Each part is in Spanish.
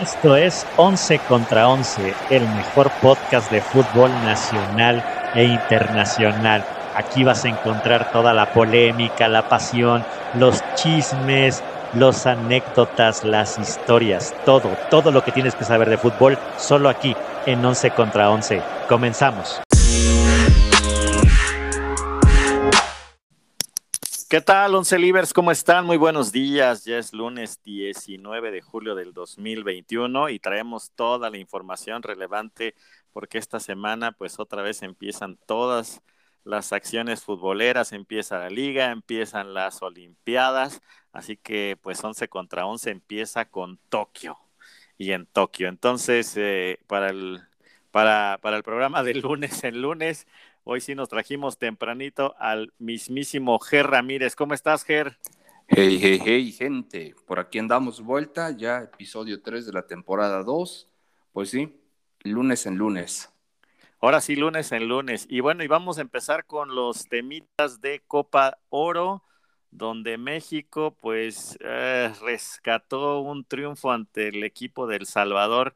Esto es 11 contra 11, el mejor podcast de fútbol nacional e internacional. Aquí vas a encontrar toda la polémica, la pasión, los chismes, los anécdotas, las historias, todo, todo lo que tienes que saber de fútbol, solo aquí en 11 contra 11. Comenzamos. ¿Qué tal, Once Livers? ¿Cómo están? Muy buenos días. Ya es lunes 19 de julio del 2021 y traemos toda la información relevante porque esta semana pues otra vez empiezan todas las acciones futboleras, empieza la liga, empiezan las olimpiadas, así que pues 11 contra 11 empieza con Tokio y en Tokio. Entonces, eh, para, el, para, para el programa del lunes en lunes, Hoy sí nos trajimos tempranito al mismísimo Ger Ramírez. ¿Cómo estás, Ger? Hey, hey, hey, gente. Por aquí andamos vuelta, ya episodio 3 de la temporada 2. Pues sí, lunes en lunes. Ahora sí, lunes en lunes. Y bueno, y vamos a empezar con los temitas de Copa Oro, donde México pues eh, rescató un triunfo ante el equipo del Salvador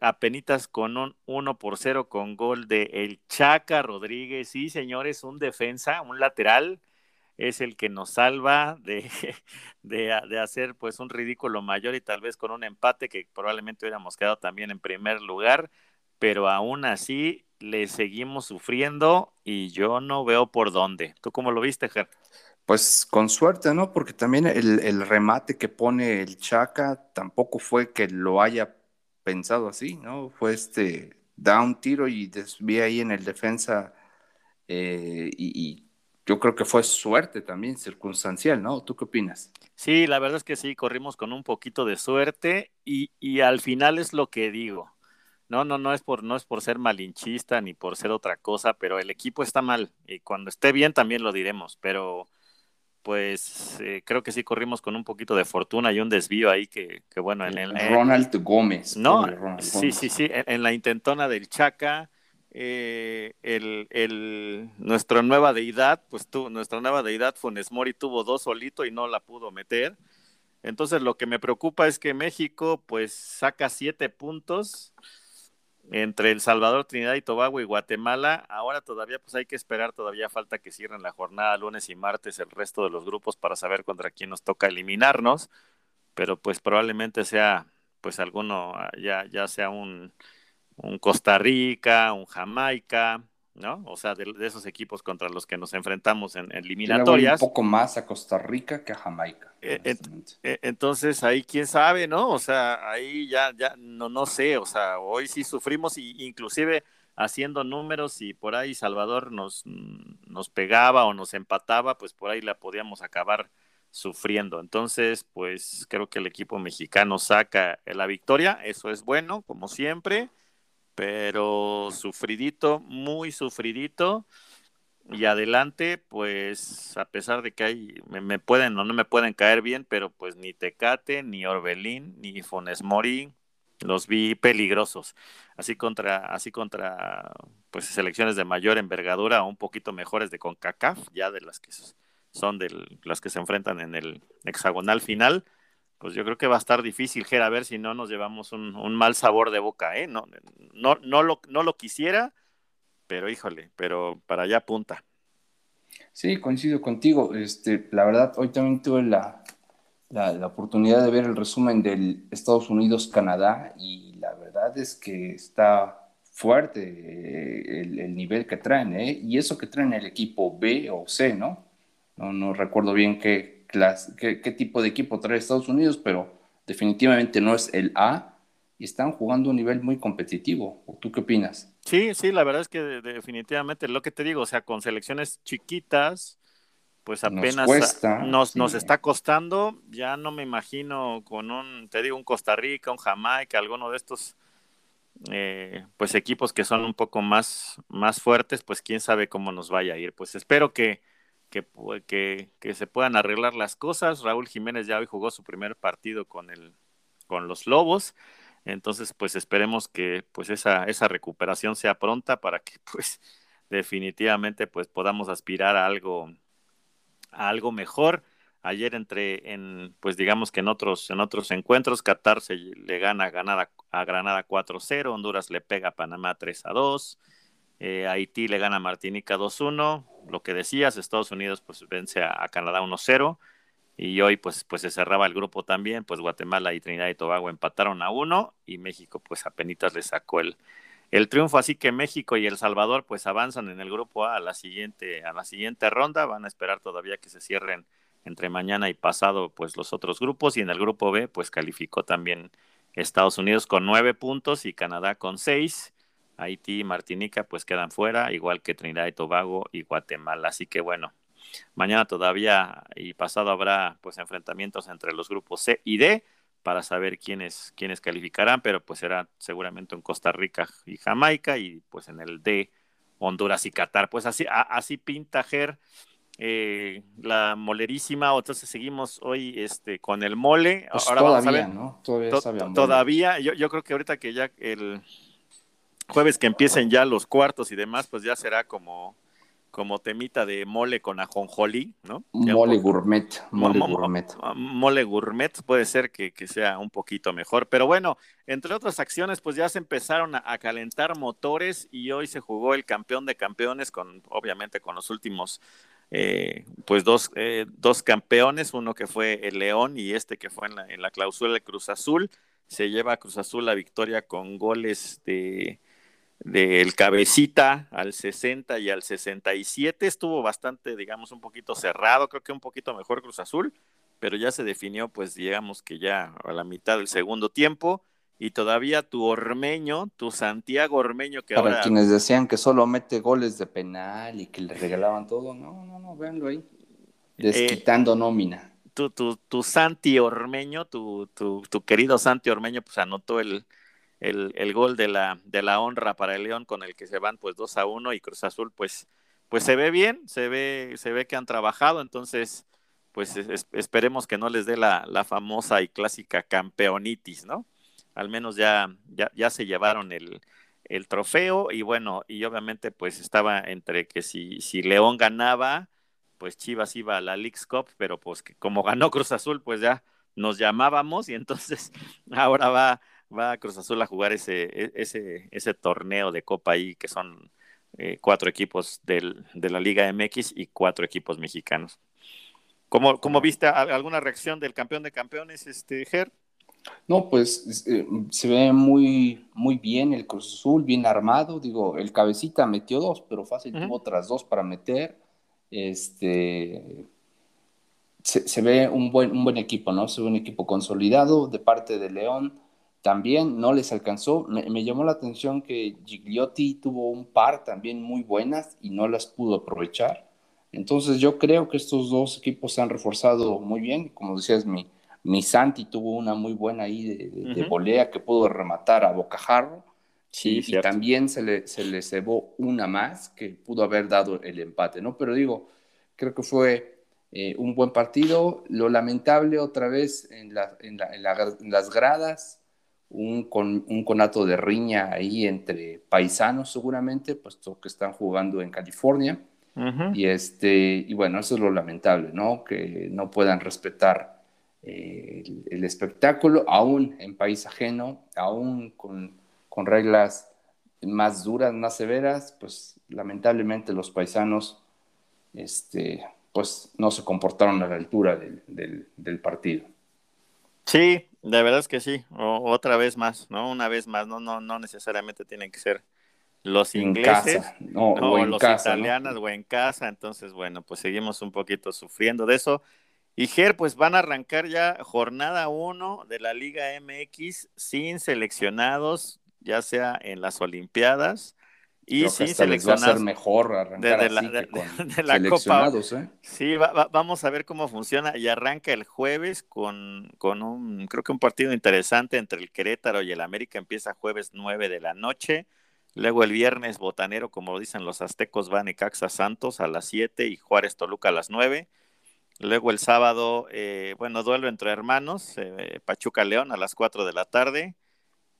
apenitas con un 1 por 0 con gol de El Chaca Rodríguez. Sí, señores, un defensa, un lateral, es el que nos salva de, de, hacer pues un ridículo mayor y tal vez con un empate que probablemente hubiéramos quedado también en primer lugar, pero aún así le seguimos sufriendo y yo no veo por dónde. ¿Tú cómo lo viste, Ger? Pues con suerte, ¿no? Porque también el, el remate que pone el Chaca tampoco fue que lo haya pensado así, ¿no? Fue este, da un tiro y desvía ahí en el defensa eh, y, yo creo que fue suerte también, circunstancial, ¿no? ¿Tú qué opinas? Sí, la verdad es que sí, corrimos con un poquito de suerte y, y al final es lo que digo. No, no, no es por no es por ser malinchista ni por ser otra cosa, pero el equipo está mal y cuando esté bien también lo diremos, pero pues eh, creo que sí corrimos con un poquito de fortuna y un desvío ahí que, que bueno, en el... Ronald Gómez. No, sí, sí, sí, en, la intentona del Chaca, eh, el, el, nuestra nueva deidad, pues tú, nuestra nueva deidad Funes Mori tuvo dos solito y no la pudo meter. Entonces lo que me preocupa es que México pues saca siete puntos entre El Salvador, Trinidad y Tobago y Guatemala. Ahora todavía pues hay que esperar, todavía falta que cierren la jornada lunes y martes el resto de los grupos para saber contra quién nos toca eliminarnos, pero pues probablemente sea pues alguno ya ya sea un un Costa Rica, un Jamaica, ¿no? O sea, de, esos equipos contra los que nos enfrentamos en, eliminatorias. Un poco más a Costa Rica que a Jamaica. Eh, eh, entonces ahí quién sabe, ¿no? O sea, ahí ya, ya, no, no sé, o sea, hoy sí sufrimos y inclusive haciendo números y por ahí Salvador nos, nos pegaba o nos empataba, pues por ahí la podíamos acabar sufriendo. Entonces, pues creo que el equipo mexicano saca la victoria, eso es bueno, como siempre pero sufridito, muy sufridito. Y adelante, pues a pesar de que hay, me, pueden o no me pueden caer bien, pero pues ni Tecate, ni Orbelín, ni Fones Mori, los vi peligrosos. Así contra, así contra pues selecciones de mayor envergadura, un poquito mejores de CONCACAF, ya de las que son de las que se enfrentan en el hexagonal final pues yo creo que va a estar difícil, Ger, a ver si no nos llevamos un, mal sabor de boca, ¿eh? No, no, no, lo, no lo quisiera, pero híjole, pero para allá apunta. Sí, coincido contigo. Este, la verdad, hoy también tuve la, la, oportunidad de ver el resumen del Estados Unidos-Canadá y la verdad es que está fuerte eh, el, nivel que traen, ¿eh? Y eso que traen el equipo B o C, ¿no? No, no recuerdo bien qué, qué, tipo de equipo trae Estados Unidos, pero definitivamente no es el A y están jugando a un nivel muy competitivo. ¿Tú qué opinas? Sí, sí, la verdad es que definitivamente lo que te digo, o sea, con selecciones chiquitas, pues apenas nos, nos, está costando. Ya no me imagino con un, te digo, un Costa Rica, un Jamaica, alguno de estos eh, pues equipos que son un poco más, más fuertes, pues quién sabe cómo nos vaya a ir. Pues espero que que, se puedan arreglar las cosas. Raúl Jiménez ya hoy jugó su primer partido con, el, con los Lobos. Entonces, pues esperemos que pues esa, esa recuperación sea pronta para que pues definitivamente pues podamos aspirar a algo, a algo mejor. Ayer entre, en, pues digamos que en otros, en otros encuentros, Qatar se le gana a, Granada, a Granada 4-0, Honduras le pega a Panamá 3-2, eh, Haití le gana a Martinica 2-1, lo que decías, Estados Unidos pues vence a, Canadá 1-0, y hoy pues, pues se cerraba el grupo también, pues Guatemala y Trinidad y Tobago empataron a 1, y México pues apenas le sacó el, el triunfo, así que México y El Salvador pues avanzan en el grupo A a la siguiente, a la siguiente ronda, van a esperar todavía que se cierren entre mañana y pasado pues los otros grupos. Y en el grupo B pues calificó también Estados Unidos con nueve puntos y Canadá con seis. Haití y Martinica pues quedan fuera, igual que Trinidad y Tobago y Guatemala. Así que bueno, mañana todavía y pasado habrá pues enfrentamientos entre los grupos C y D para saber quiénes, quiénes calificarán, pero pues será seguramente en Costa Rica y Jamaica y pues en el D Honduras y Qatar. Pues así, así pinta Ger eh, la molerísima, entonces seguimos hoy este, con el mole. Pues Ahora todavía, vamos a ver. ¿no? Todavía, todavía yo, yo, creo que ahorita que ya el jueves que empiecen ya los cuartos y demás, pues ya será como como temita de mole con ajonjolí, ¿no? mole gourmet, mole gourmet. Mole gourmet puede ser que, sea un poquito mejor, pero bueno, entre otras acciones, pues ya se empezaron a, calentar motores y hoy se jugó el campeón de campeones con, obviamente, con los últimos, eh, pues dos, eh, dos campeones, uno que fue el León y este que fue en la, en la clausura de Cruz Azul. Se lleva a Cruz Azul la victoria con goles de del cabecita al 60 y al 67 estuvo bastante, digamos, un poquito cerrado, creo que un poquito mejor Cruz Azul, pero ya se definió, pues digamos que ya a la mitad del segundo tiempo y todavía tu Ormeño, tu Santiago Ormeño que Para quienes decían que solo mete goles de penal y que le regalaban todo, no, no, no, véanlo ahí, desquitando eh, nómina. Tu, tu, tu Santi Ormeño, tu, tu, tu querido Santi Ormeño, pues anotó el, el, el, gol de la, de la honra para el León con el que se van pues 2 a 1 y Cruz Azul pues, pues se ve bien, se ve, se ve que han trabajado, entonces pues esperemos que no les dé la, la, famosa y clásica campeonitis, ¿no? Al menos ya, ya, ya se llevaron el, el, trofeo y bueno, y obviamente pues estaba entre que si, si León ganaba, pues Chivas iba a la League's Cup, pero pues que como ganó Cruz Azul, pues ya nos llamábamos y entonces ahora va va Cruz Azul a jugar ese, e, ese, ese torneo de Copa ahí, que son eh, cuatro equipos del, de la Liga MX y cuatro equipos mexicanos. ¿Cómo, cómo viste alguna reacción del campeón de campeones, este Ger? No, pues eh, se ve muy, muy bien el Cruz Azul, bien armado. Digo, el cabecita metió dos, pero fácil tuvo otras dos para meter. Este se, se, ve un buen, un buen equipo, ¿no? Se ve un equipo consolidado de parte de León también no les alcanzó. Me, llamó la atención que Gigliotti tuvo un par también muy buenas y no las pudo aprovechar. Entonces yo creo que estos dos equipos se han reforzado muy bien. Como decías, mi, mi Santi tuvo una muy buena ahí de, volea que pudo rematar a Bocajarro. Sí, y, también se le, se le cebó una más que pudo haber dado el empate, ¿no? Pero digo, creo que fue eh, un buen partido. Lo lamentable otra vez en, en, en las gradas, un, con, un conato de riña ahí entre paisanos seguramente, puesto que están jugando en California. Y, este, y bueno, eso es lo lamentable, ¿no? Que no puedan respetar eh, el, espectáculo, aún en país ajeno, aún con, con, reglas más duras, más severas, pues lamentablemente los paisanos este, pues no se comportaron a la altura del, del, del partido. Sí, de verdad es que sí, o, otra vez más, ¿no? Una vez más, no, no, no necesariamente tienen que ser los ingleses, no, o, los italianos o en casa, entonces bueno, pues seguimos un poquito sufriendo de eso. Y Ger, pues van a arrancar ya jornada 1 de la Liga MX sin seleccionados, ya sea en las Olimpiadas y sí, seleccionar mejor arrancar de, la, seleccionados, ¿eh? Sí, vamos a ver cómo funciona y arranca el jueves con, con un, creo que un partido interesante entre el Querétaro y el América empieza jueves 9 de la noche. Luego el viernes botanero, como dicen los aztecos, van Caxa Santos a las 7 y Juárez Toluca a las 9. Luego el sábado, eh, bueno, duelo entre hermanos, eh, Pachuca León a las 4 de la tarde.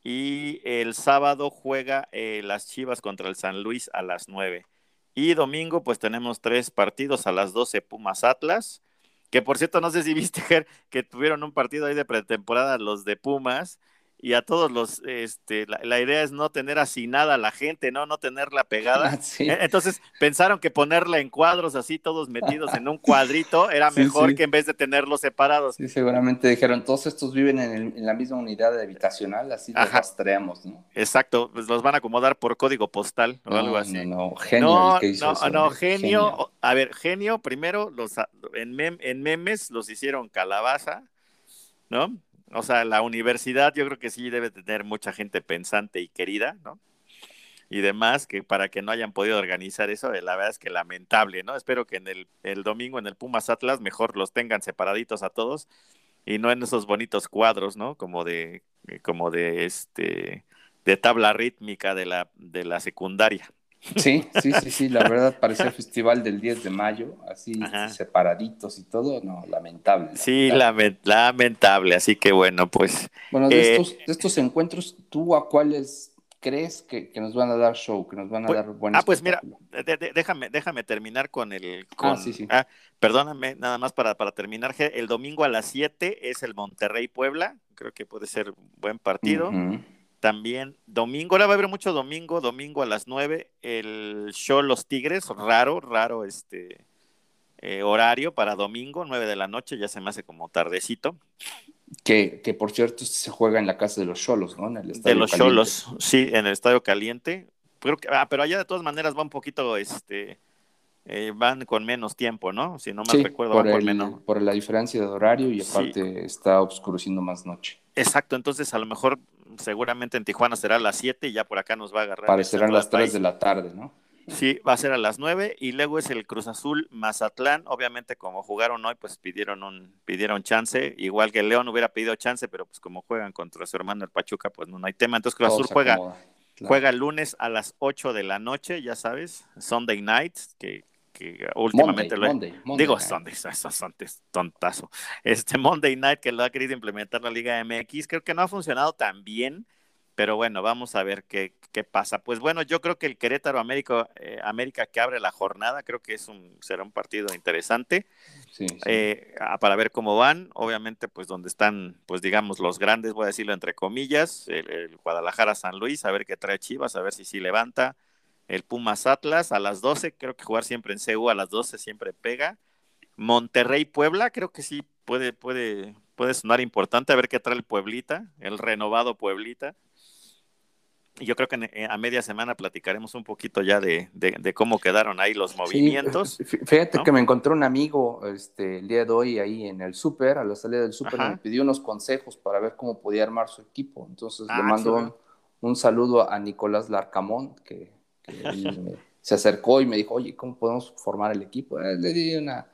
Y el sábado juega eh, las Chivas contra el San Luis a las 9. Y domingo, pues tenemos tres partidos a las 12 Pumas Atlas, que por cierto, no sé si viste, que tuvieron un partido ahí de pretemporada los de Pumas y a todos los, este, la, idea es no tener nada a la gente, ¿no? No tenerla pegada. E, entonces pensaron que ponerla en cuadros así, todos metidos en un cuadrito, era mejor que en vez de tenerlos separados. Sí, seguramente dijeron, todos estos viven en, la misma unidad habitacional, así los rastreamos, ¿no? Exacto, pues los van a acomodar por código postal o algo así. No, no, genio. No, no, genio, A ver, genio, primero, los en, en memes los hicieron calabaza, ¿no? O sea, la universidad yo creo que sí debe tener mucha gente pensante y querida, ¿no? Y demás, que para que no hayan podido organizar eso, eh, la verdad es que lamentable, ¿no? Espero que en el, el domingo en el Pumas Atlas mejor los tengan separaditos a todos y no en esos bonitos cuadros, ¿no? Como de, eh, como de este, de tabla rítmica de la, de la secundaria. Sí, sí, sí, sí, la verdad parecía el festival del 10 de mayo, así separaditos y todo, no, lamentable. Sí, lamentable, así que bueno, pues. Bueno, de, eh, estos, de estos encuentros, ¿tú a cuáles crees que, nos van a dar show, que nos van a pues, dar buenas Ah, pues mira, déjame, déjame terminar con el... Ah, con, ah, perdóname, nada más para, para terminar, el domingo a las 7 es el Monterrey Puebla, creo que puede ser buen partido. También domingo, ahora va a haber mucho domingo, domingo a las 9, el show Los Tigres, raro, raro este eh, horario para domingo, 9 de la noche, ya se me hace como tardecito. Que, que por cierto se juega en la casa de los Cholos, ¿no? En el estadio de los Cholos, sí, en el Estadio Caliente. Creo que, ah, pero allá de todas maneras va un poquito, este, eh, van con menos tiempo, ¿no? Si no me recuerdo, por, menos. por la diferencia de horario y aparte está oscureciendo más noche. Exacto, entonces a lo mejor seguramente en Tijuana será a las 7 y ya por acá nos va a agarrar. Parecerán las 3 de la tarde, ¿no? Sí, va a ser a las 9 y luego es el Cruz Azul Mazatlán. Obviamente, como jugaron hoy, pues pidieron un pidieron chance. Igual que León hubiera pedido chance, pero pues como juegan contra su hermano el Pachuca, pues no, hay tema. Entonces Cruz Azul juega, juega el lunes a las 8 de la noche, ya sabes, Sunday night, que que últimamente lo digo Sunday, Sunday, tontazo. Este Monday Night que lo ha querido implementar la Liga MX, creo que no ha funcionado tan bien, pero bueno, vamos a ver qué, qué pasa. Pues bueno, yo creo que el Querétaro América, eh, América que abre la jornada, creo que es un, será un partido interesante eh, para ver cómo van. Obviamente, pues donde están, pues digamos, los grandes, voy a decirlo entre comillas, el, el Guadalajara San Luis, a ver qué trae Chivas, a ver si sí levanta el Pumas Atlas a las 12, creo que jugar siempre en CU a las 12 siempre pega. Monterrey Puebla, creo que sí puede, puede, puede sonar importante, a ver qué trae el Pueblita, el renovado Pueblita. Y yo creo que eh, a media semana platicaremos un poquito ya de, cómo quedaron ahí los movimientos. fíjate que me encontré un amigo este, el día de hoy ahí en el súper, a la salida del súper, me pidió unos consejos para ver cómo podía armar su equipo. Entonces le ah, mando un, un, saludo a Nicolás Larcamón, que se acercó y me dijo, oye, ¿cómo podemos formar el equipo? Eh, le di una,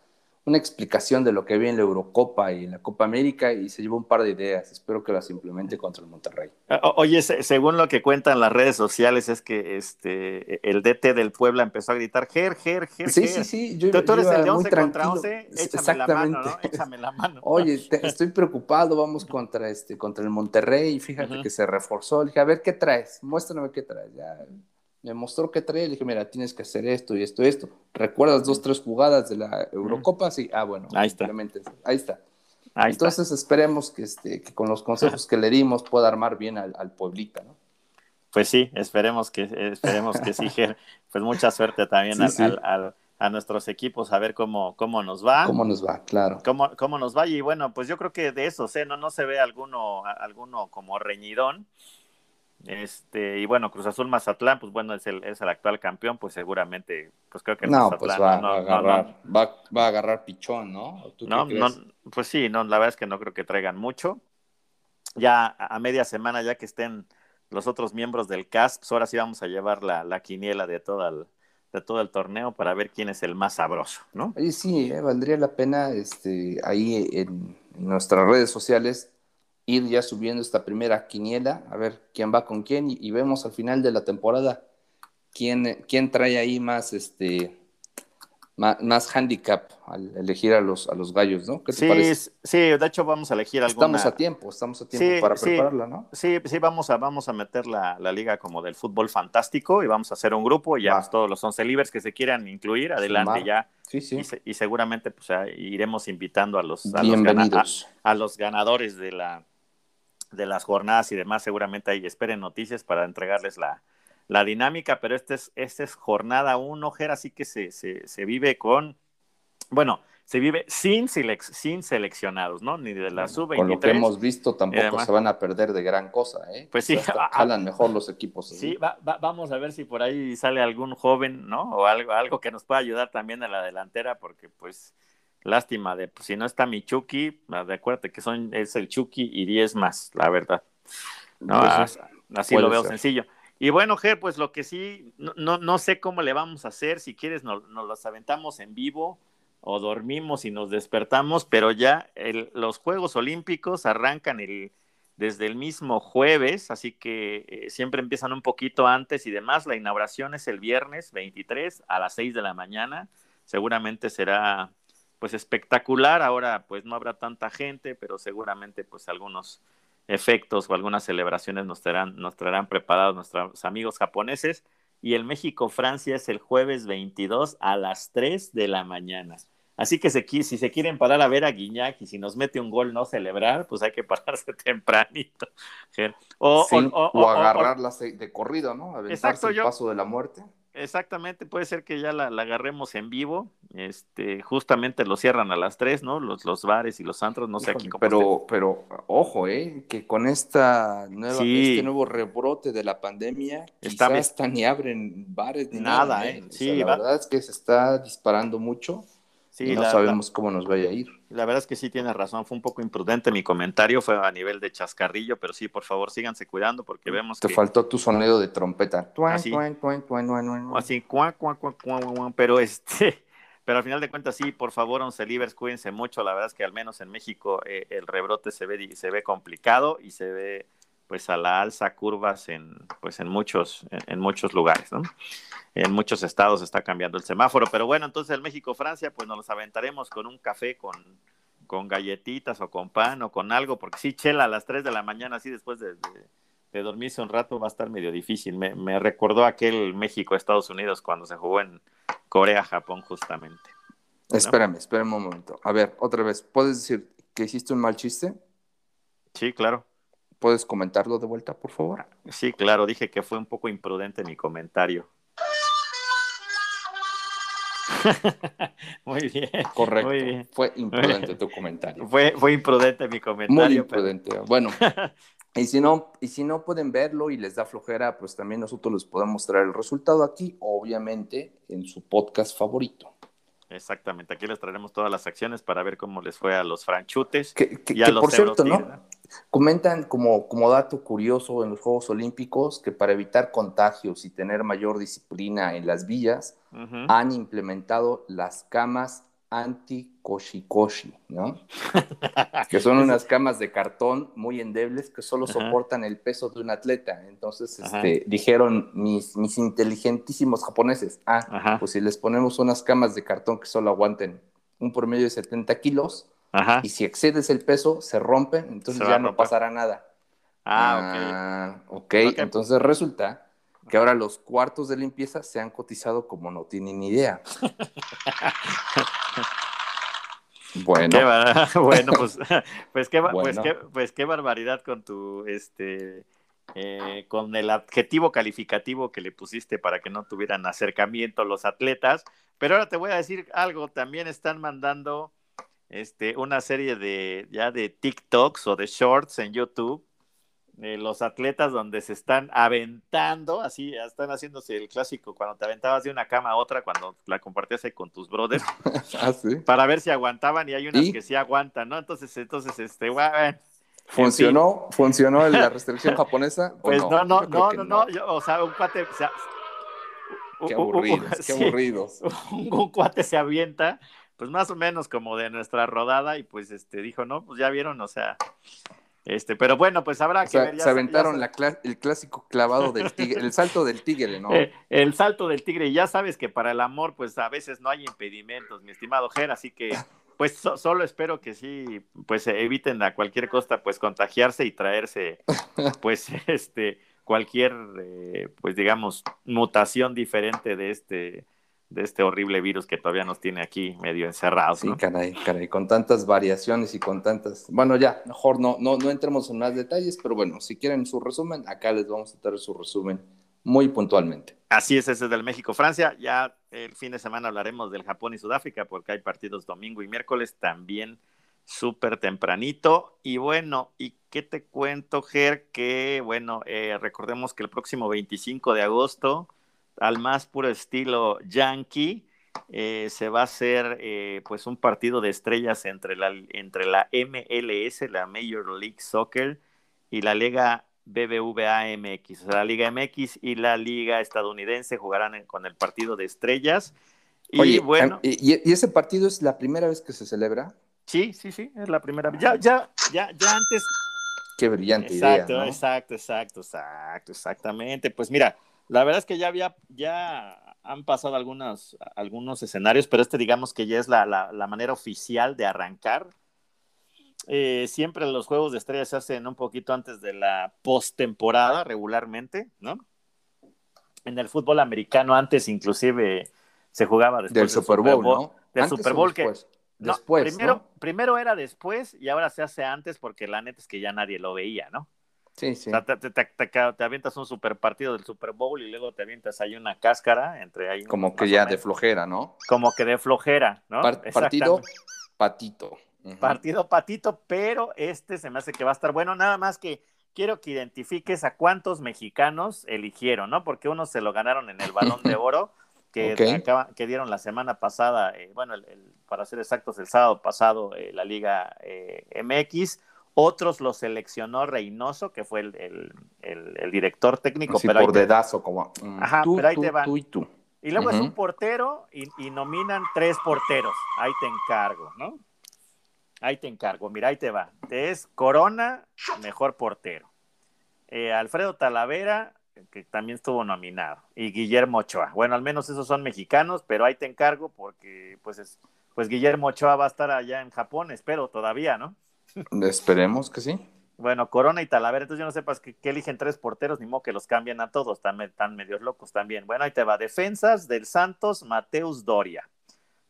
una explicación de lo que había en la Eurocopa y en la Copa América y se llevó un par de ideas. Espero que las implemente contra el Monterrey. Oye, según lo que cuentan las redes sociales, es que este el DT del Puebla empezó a gritar, Ger, Ger, Ger. Sí, sí, sí. Yo, tú, eres el de 11 contra 11, échame la mano, ¿no? Échame la mano. Oye, estoy preocupado, vamos contra, este, contra el Monterrey y fíjate que se reforzó. Le dije, a ver, ¿qué traes? Muéstrame qué traes. Ya me mostró que traía, le dije, mira, tienes que hacer esto y esto y esto. ¿Recuerdas dos, tres jugadas de la Eurocopa? Sí, ah, bueno, ahí está. Ahí está. Entonces esperemos que, este, que con los consejos que le dimos pueda armar bien al, al Pueblita, ¿no? Pues sí, esperemos que, esperemos que sí, Pues mucha suerte también a nuestros equipos, a ver cómo, cómo nos va. Cómo nos va, claro. Cómo, cómo nos va. Y bueno, pues yo creo que de eso, ¿eh? no, no se ve alguno, alguno como reñidón. Este, y bueno, Cruz Azul Mazatlán, pues bueno, es el, es el actual campeón, pues seguramente, pues creo que no, pues va, a agarrar, va, va, a agarrar pichón, ¿no? no, no, pues sí, no, la verdad es que no creo que traigan mucho. Ya a media semana, ya que estén los otros miembros del CASP, pues ahora sí vamos a llevar la, la quiniela de todo el, de todo el torneo para ver quién es el más sabroso, ¿no? sí, eh, valdría la pena este, ahí en nuestras redes sociales ir ya subiendo esta primera quiniela, a ver quién va con quién y, vemos al final de la temporada quién, quién trae ahí más, este, más, handicap al elegir a los, a los gallos, ¿no? ¿Qué te sí, parece? sí, de hecho vamos a elegir alguna... Estamos a tiempo, estamos a tiempo para prepararla, ¿no? Sí, sí, vamos a, vamos a meter la, liga como del fútbol fantástico y vamos a hacer un grupo y ya todos los 11 libres que se quieran incluir, adelante ya. Sí, sí. Y, seguramente pues iremos invitando a los, a los, a los ganadores de la de las jornadas y demás, seguramente ahí esperen noticias para entregarles la, la dinámica, pero este es, este es jornada uno, Ger, así que se, se, se, vive con, bueno, se vive sin, sin seleccionados, ¿no? Ni de la sub-23. Con lo que hemos visto, tampoco se van a perder de gran cosa, ¿eh? Pues sí. jalan mejor los equipos. Sí, vamos a ver si por ahí sale algún joven, ¿no? O algo, algo que nos pueda ayudar también en la delantera, porque pues lástima de, pues, si no está mi Chucky, de acuérdate que son, es el Chucky y 10 más, la verdad. No, pues así, lo veo sencillo. Y bueno, Ger, pues lo que sí, no, no, sé cómo le vamos a hacer, si quieres nos, nos las aventamos en vivo o dormimos y nos despertamos, pero ya los Juegos Olímpicos arrancan el, desde el mismo jueves, así que eh, siempre empiezan un poquito antes y demás. La inauguración es el viernes 23 a las 6 de la mañana. Seguramente será pues espectacular. Ahora pues no habrá tanta gente, pero seguramente pues algunos efectos o algunas celebraciones nos traerán, nos traerán preparados nuestros amigos japoneses. Y el México-Francia es el jueves 22 a las 3 de la mañana. Así que si se quieren parar a ver a Guiñac y si nos mete un gol no celebrar, pues hay que pararse tempranito. O, o, agarrarlas de corrido, ¿no? Aventarse el paso de la muerte. Exactamente, puede ser que ya la, agarremos en vivo. Este, justamente lo cierran a las 3, ¿no? Los, los bares y los antros, no sé aquí cómo. Pero, pero, ojo, ¿eh? Que con esta nueva, este nuevo rebrote de la pandemia, está quizás ni abren bares ni nada, ¿eh? ¿eh? Sí, la verdad es que se está disparando mucho no sabemos cómo nos vaya a ir. La verdad es que sí tienes razón, fue un poco imprudente mi comentario, fue a nivel de chascarrillo, pero sí, por favor, síganse cuidando porque vemos Te faltó tu sonido de trompeta. Así, así pero este, pero al final de cuentas sí, por favor, once libres, cuídense mucho, la verdad es que al menos en México eh, el rebrote se ve, se ve complicado y se ve pues a la alza curvas en pues en muchos en, muchos lugares ¿no? en muchos estados está cambiando el semáforo pero bueno entonces el México Francia pues nos los aventaremos con un café con con galletitas o con pan o con algo porque sí chela a las 3 de la mañana así después de, de, dormirse un rato va a estar medio difícil. Me, me recordó aquel México Estados Unidos cuando se jugó en Corea Japón justamente espérame espérame un momento. A ver otra vez puedes decir que hiciste un mal chiste sí claro ¿Puedes comentarlo de vuelta, por favor? Sí, claro, dije que fue un poco imprudente mi comentario. muy bien. Correcto. Fue imprudente tu comentario. Fue, fue imprudente mi comentario. Muy imprudente. Bueno, y si, no, y si no pueden verlo y les da flojera, pues también nosotros les podemos mostrar el resultado aquí, obviamente, en su podcast favorito. Exactamente, aquí les traeremos todas las acciones para ver cómo les fue a los franchutes que, y a los por cierto, ¿no? Comentan como, como dato curioso en los Juegos Olímpicos que para evitar contagios y tener mayor disciplina en las villas, han implementado las camas anti-koshikoshi, ¿no? que son unas camas de cartón muy endebles que solo soportan el peso de un atleta. Entonces, este, dijeron mis, mis inteligentísimos japoneses, ah, pues si les ponemos unas camas de cartón que solo aguanten un promedio de 70 kilos, y si excedes el peso, se rompen, entonces ya no pasará nada. Ah, ok. Ah, ok, entonces resulta que ahora los cuartos de limpieza se han cotizado como no tienen idea. bueno. bueno, pues, pues, qué, Pues, qué, pues qué barbaridad con tu, este, eh, con el adjetivo calificativo que le pusiste para que no tuvieran acercamiento los atletas. Pero ahora te voy a decir algo, también están mandando este, una serie de ya de TikToks o de shorts en YouTube los atletas donde se están aventando, así están haciéndose el clásico cuando te aventabas de una cama a otra cuando la compartías ahí con tus brothers, ah, para ver si aguantaban y hay unas que sí aguantan, ¿no? Entonces, entonces, este, bueno, ¿Funcionó, ¿Funcionó la restricción japonesa? Pues no, no, no, no, no, o sea, un cuate, o sea, qué aburridos, qué aburridos. un, cuate se avienta, pues más o menos como de nuestra rodada y pues este dijo, no, pues ya vieron, o sea, Este, pero bueno, pues habrá que ver. se aventaron el clásico clavado del tigre, el salto del tigre, ¿no? Eh, el salto del tigre, y ya sabes que para el amor, pues a veces no hay impedimentos, mi estimado Ger, así que pues solo espero que sí, pues eviten a cualquier costa, pues contagiarse y traerse, pues, este, cualquier, eh, pues digamos, mutación diferente de este, de este horrible virus que todavía nos tiene aquí medio encerrados. Sí, caray, caray, con tantas variaciones y con tantas. Bueno, ya, mejor no, no, no entremos en más detalles, pero bueno, si quieren su resumen, acá les vamos a dar su resumen muy puntualmente. Así es, ese es del México-Francia. Ya el fin de semana hablaremos del Japón y Sudáfrica, porque hay partidos domingo y miércoles también súper tempranito. Y bueno, ¿y qué te cuento, Ger? Que bueno, eh, recordemos que el próximo 25 de agosto al más puro estilo yankee. Eh, se va a hacer eh, pues un partido de estrellas entre la, entre la MLS, la Major League Soccer, y la Liga BBVA MX. O sea, la Liga MX y la Liga estadounidense jugarán con el partido de estrellas. Y bueno. ¿y, ese partido es la primera vez que se celebra? Sí, sí, sí, es la primera vez. Ya, ya, ya, ya antes. Qué brillante exacto, idea. Exacto, exacto, exacto, exactamente. Pues mira, la verdad es que ya había, ya han pasado algunos, algunos escenarios, pero este digamos que ya es la, la, manera oficial de arrancar. Eh, siempre los juegos de estrellas se hacen un poquito antes de la postemporada regularmente, ¿no? En el fútbol americano antes inclusive se jugaba después del, Super Bowl, ¿no? Del Super Bowl que después, primero, primero era después y ahora se hace antes porque la neta es que ya nadie lo veía, ¿no? Sí, sí. te, avientas un super partido del Super Bowl y luego te avientas ahí una cáscara entre ahí. Como que ya de flojera, ¿no? Como que de flojera, ¿no? partido patito. Partido patito, pero este se me hace que va a estar bueno. Nada más que quiero que identifiques a cuántos mexicanos eligieron, ¿no? Porque unos se lo ganaron en el balón de oro. Que, que dieron la semana pasada, eh, bueno, el, para ser exactos, el sábado pasado, eh, la Liga eh, MX, otros lo seleccionó Reynoso, que fue el, director técnico. pero por dedazo, como. Mm, Ajá, pero ahí te van. y tú. Y luego es un portero y, nominan tres porteros. Ahí te encargo, ¿no? Ahí te encargo. Mira, ahí te va. Te es Corona, mejor portero. Eh, Alfredo Talavera, que también estuvo nominado. Y Guillermo Ochoa. Bueno, al menos esos son mexicanos, pero ahí te encargo porque, pues, es, pues Guillermo Ochoa va a estar allá en Japón, espero todavía, ¿no? Esperemos que sí. Bueno, Corona y Talavera, entonces yo no sepas que, eligen tres porteros, ni modo que los cambien a todos, están, están medios locos también. Bueno, ahí te va. Defensas del Santos, Mateus Doria,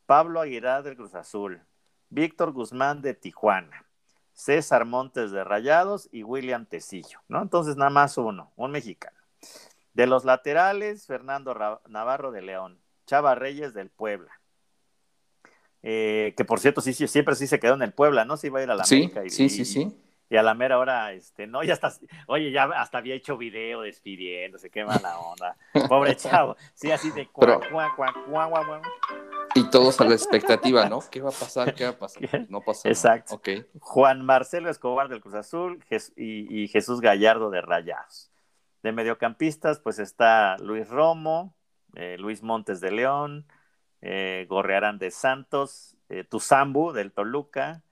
Pablo Aguilar del Cruz Azul, Víctor Guzmán de Tijuana, César Montes de Rayados y William Tecillo, ¿no? Entonces nada más uno, un mexicano. De los laterales, Fernando Navarro de León, Chava Reyes del Puebla, eh, que por cierto, sí, sí, siempre sí se quedó en el Puebla, ¿no? Se iba a ir a la América. Y, sí, sí, sí. Y a la mera hora, este, no, ya está, oye, ya hasta había hecho video despidiéndose, qué mala onda. Pobre chavo, sí, así de cuá, cuá, cuá, cuá, Y todos a la expectativa, ¿no? ¿Qué va a pasar? ¿Qué va a pasar? No pasa Exacto. Okay. Juan Marcelo Escobar del Cruz Azul y, Jesús Gallardo de Rayados. De mediocampistas, pues está Luis Romo, eh, Luis Montes de León, eh, Gorrearán de Santos, eh, Tuzambu del Toluca,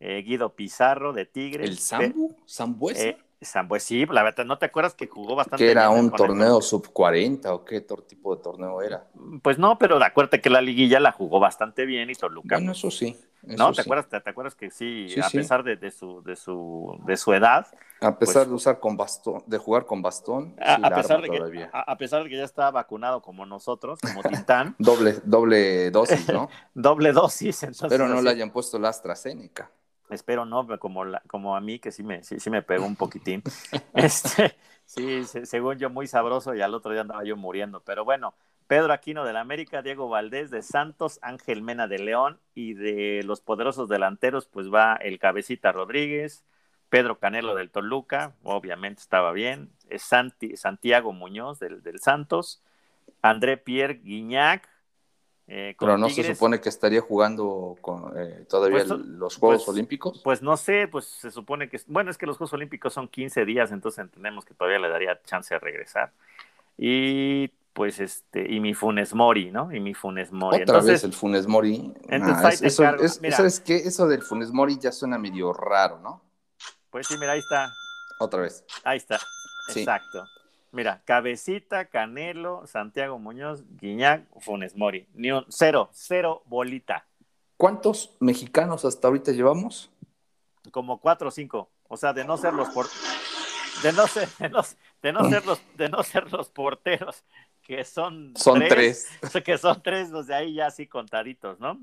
eh, Guido Pizarro de Tigres. ¿El Sambu? ¿Sambuesa? Eh, sí, la verdad, ¿no te acuerdas que jugó bastante? ¿Que era un torneo sub 40 o qué tipo de torneo era? Pues no, pero acuérdate que la liguilla la jugó bastante bien y Toluca. Bueno, eso sí. ¿No? ¿Te, acuerdas, te, acuerdas que sí, a pesar de, su, de, su, de su edad? A pesar pues de usar con bastón, de jugar con bastón. A, pesar de que, a, pesar de que ya está vacunado como nosotros, como Tintán. doble, doble dosis, ¿no? doble dosis. Entonces, Pero no le hayan puesto la AstraZeneca. Espero no, como, como a mí, que sí me, sí, sí me pegó un poquitín. este, sí, según yo, muy sabroso y al otro día andaba yo muriendo. Pero bueno, Pedro Aquino del América, Diego Valdés de Santos, Ángel Mena de León y de los poderosos delanteros, pues va el Cabecita Rodríguez, Pedro Canelo del Toluca, obviamente estaba bien, Santiago Muñoz del, Santos, André Pierre Guignac. Eh, Pero no se supone que estaría jugando con, eh, todavía pues, los Juegos pues, Olímpicos. Pues no sé, pues se supone que, bueno, es que los Juegos Olímpicos son 15 días, entonces entendemos que todavía le daría chance de regresar. Y pues este, y mi Funes Mori, ¿no? Y mi Funes Mori. Otra vez el Funes Mori. Entonces, eso, es, ¿sabes qué? Eso del Funes Mori ya suena medio raro, ¿no? Pues sí, mira, ahí está. Otra vez. Ahí está. Exacto. Mira, Cabecita, Canelo, Santiago Muñoz, Guiñac, Funes Mori. Ni un, cero, cero bolita. ¿Cuántos mexicanos hasta ahorita llevamos? Como cuatro o cinco. O sea, de no ser los por... de no ser, de no, ser los, de no ser los porteros, que son, son tres, que son tres, los de ahí ya así contaditos, ¿no?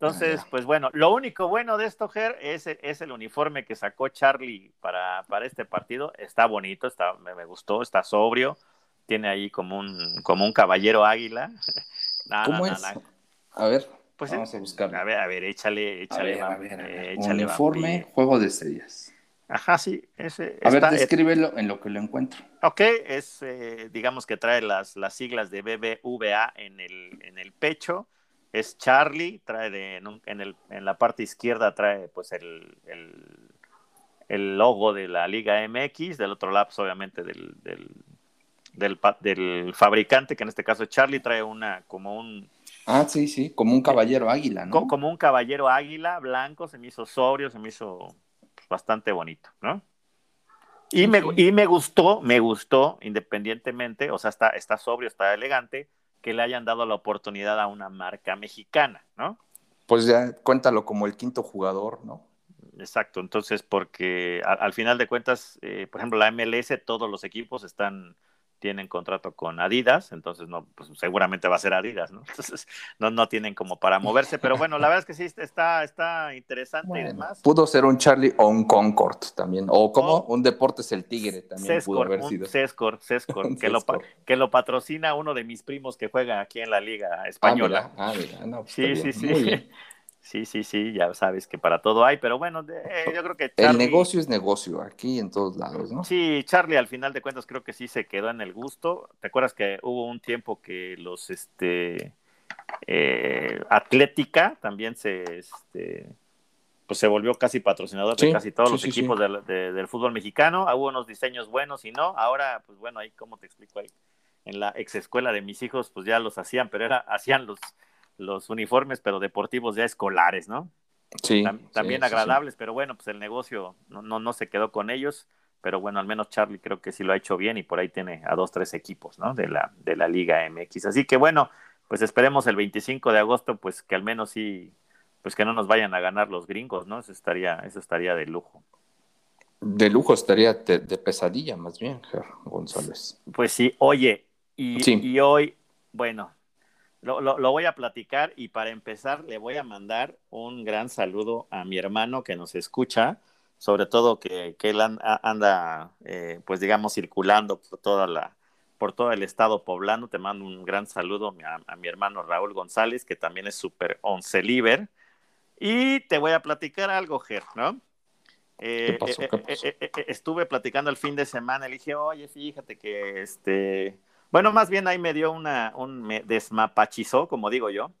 Entonces, pues bueno, lo único bueno de esto, Ger, es, es el uniforme que sacó Charlie para, para este partido. Está bonito, está, me, gustó, está sobrio. Tiene ahí como un, como un caballero águila. ¿Cómo es? A ver, pues vamos a buscar. A ver, a ver, échale, échale. A ver, a ver, uniforme, juego de estrellas. Ajá, sí. Ese, a ver, descríbelo en lo que lo encuentro. Ok, es, eh, digamos que trae las, las siglas de BBVA en el, en el pecho es Charlie, trae de, en, el, en, la parte izquierda trae pues el, el, logo de la Liga MX, del otro lado pues, obviamente del, del, del, fabricante, que en este caso es Charlie, trae una como un... Ah, sí, sí, como un caballero águila, ¿no? Como, un caballero águila blanco, se me hizo sobrio, se me hizo pues, bastante bonito, ¿no? Y, me, y me gustó, me gustó, independientemente, o sea, está, está sobrio, está elegante, que le hayan dado la oportunidad a una marca mexicana, ¿no? Pues ya cuéntalo como el quinto jugador, ¿no? Exacto, entonces porque al, final de cuentas, eh, por ejemplo, la MLS, todos los equipos están tienen contrato con Adidas, entonces no, pues seguramente va a ser Adidas, ¿no? Entonces no, no tienen como para moverse, pero bueno, la verdad es que sí está, está interesante y demás. Pudo ser un Charlie o un Concord también, o como un Deportes el Tigre también pudo haber sido. Sescor, Sescor, que, Lo, que lo patrocina uno de mis primos que juega aquí en la Liga Española. Ah, mira, ah, No, pues sí, sí, sí. Sí, sí, sí, ya sabes que para todo hay, pero bueno, eh, yo creo que El negocio es negocio, aquí en todos lados, ¿no? Sí, Charlie al final de cuentas creo que sí se quedó en el gusto. ¿Te acuerdas que hubo un tiempo que los, este, eh, Atlética también se, este, pues se volvió casi patrocinador de casi todos los equipos del, fútbol mexicano. Hubo unos diseños buenos y no. Ahora, pues bueno, ahí, ¿cómo te explico ahí? En la ex escuela de mis hijos, pues ya los hacían, pero era, hacían los los uniformes, pero deportivos ya escolares, ¿no? Sí. también agradables, pero bueno, pues el negocio no, no, no se quedó con ellos, pero bueno, al menos Charlie creo que sí lo ha hecho bien y por ahí tiene a dos, tres equipos, ¿no? De la, de la Liga MX. Así que bueno, pues esperemos el 25 de agosto, pues que al menos sí, pues que no nos vayan a ganar los gringos, ¿no? Eso estaría, eso estaría de lujo. De lujo estaría de, pesadilla, más bien, González. Pues sí, oye, y, y hoy, bueno, lo, lo, voy a platicar y para empezar le voy a mandar un gran saludo a mi hermano que nos escucha, sobre todo que, que él anda, eh, pues digamos, circulando por toda la, por todo el estado poblano. Te mando un gran saludo a, mi hermano Raúl González, que también es súper once liber. Y te voy a platicar algo, Ger, ¿no? Eh, eh, estuve platicando el fin de semana, le dije, oye, fíjate que este bueno, más bien ahí me dio una, un, me desmapachizó, como digo yo,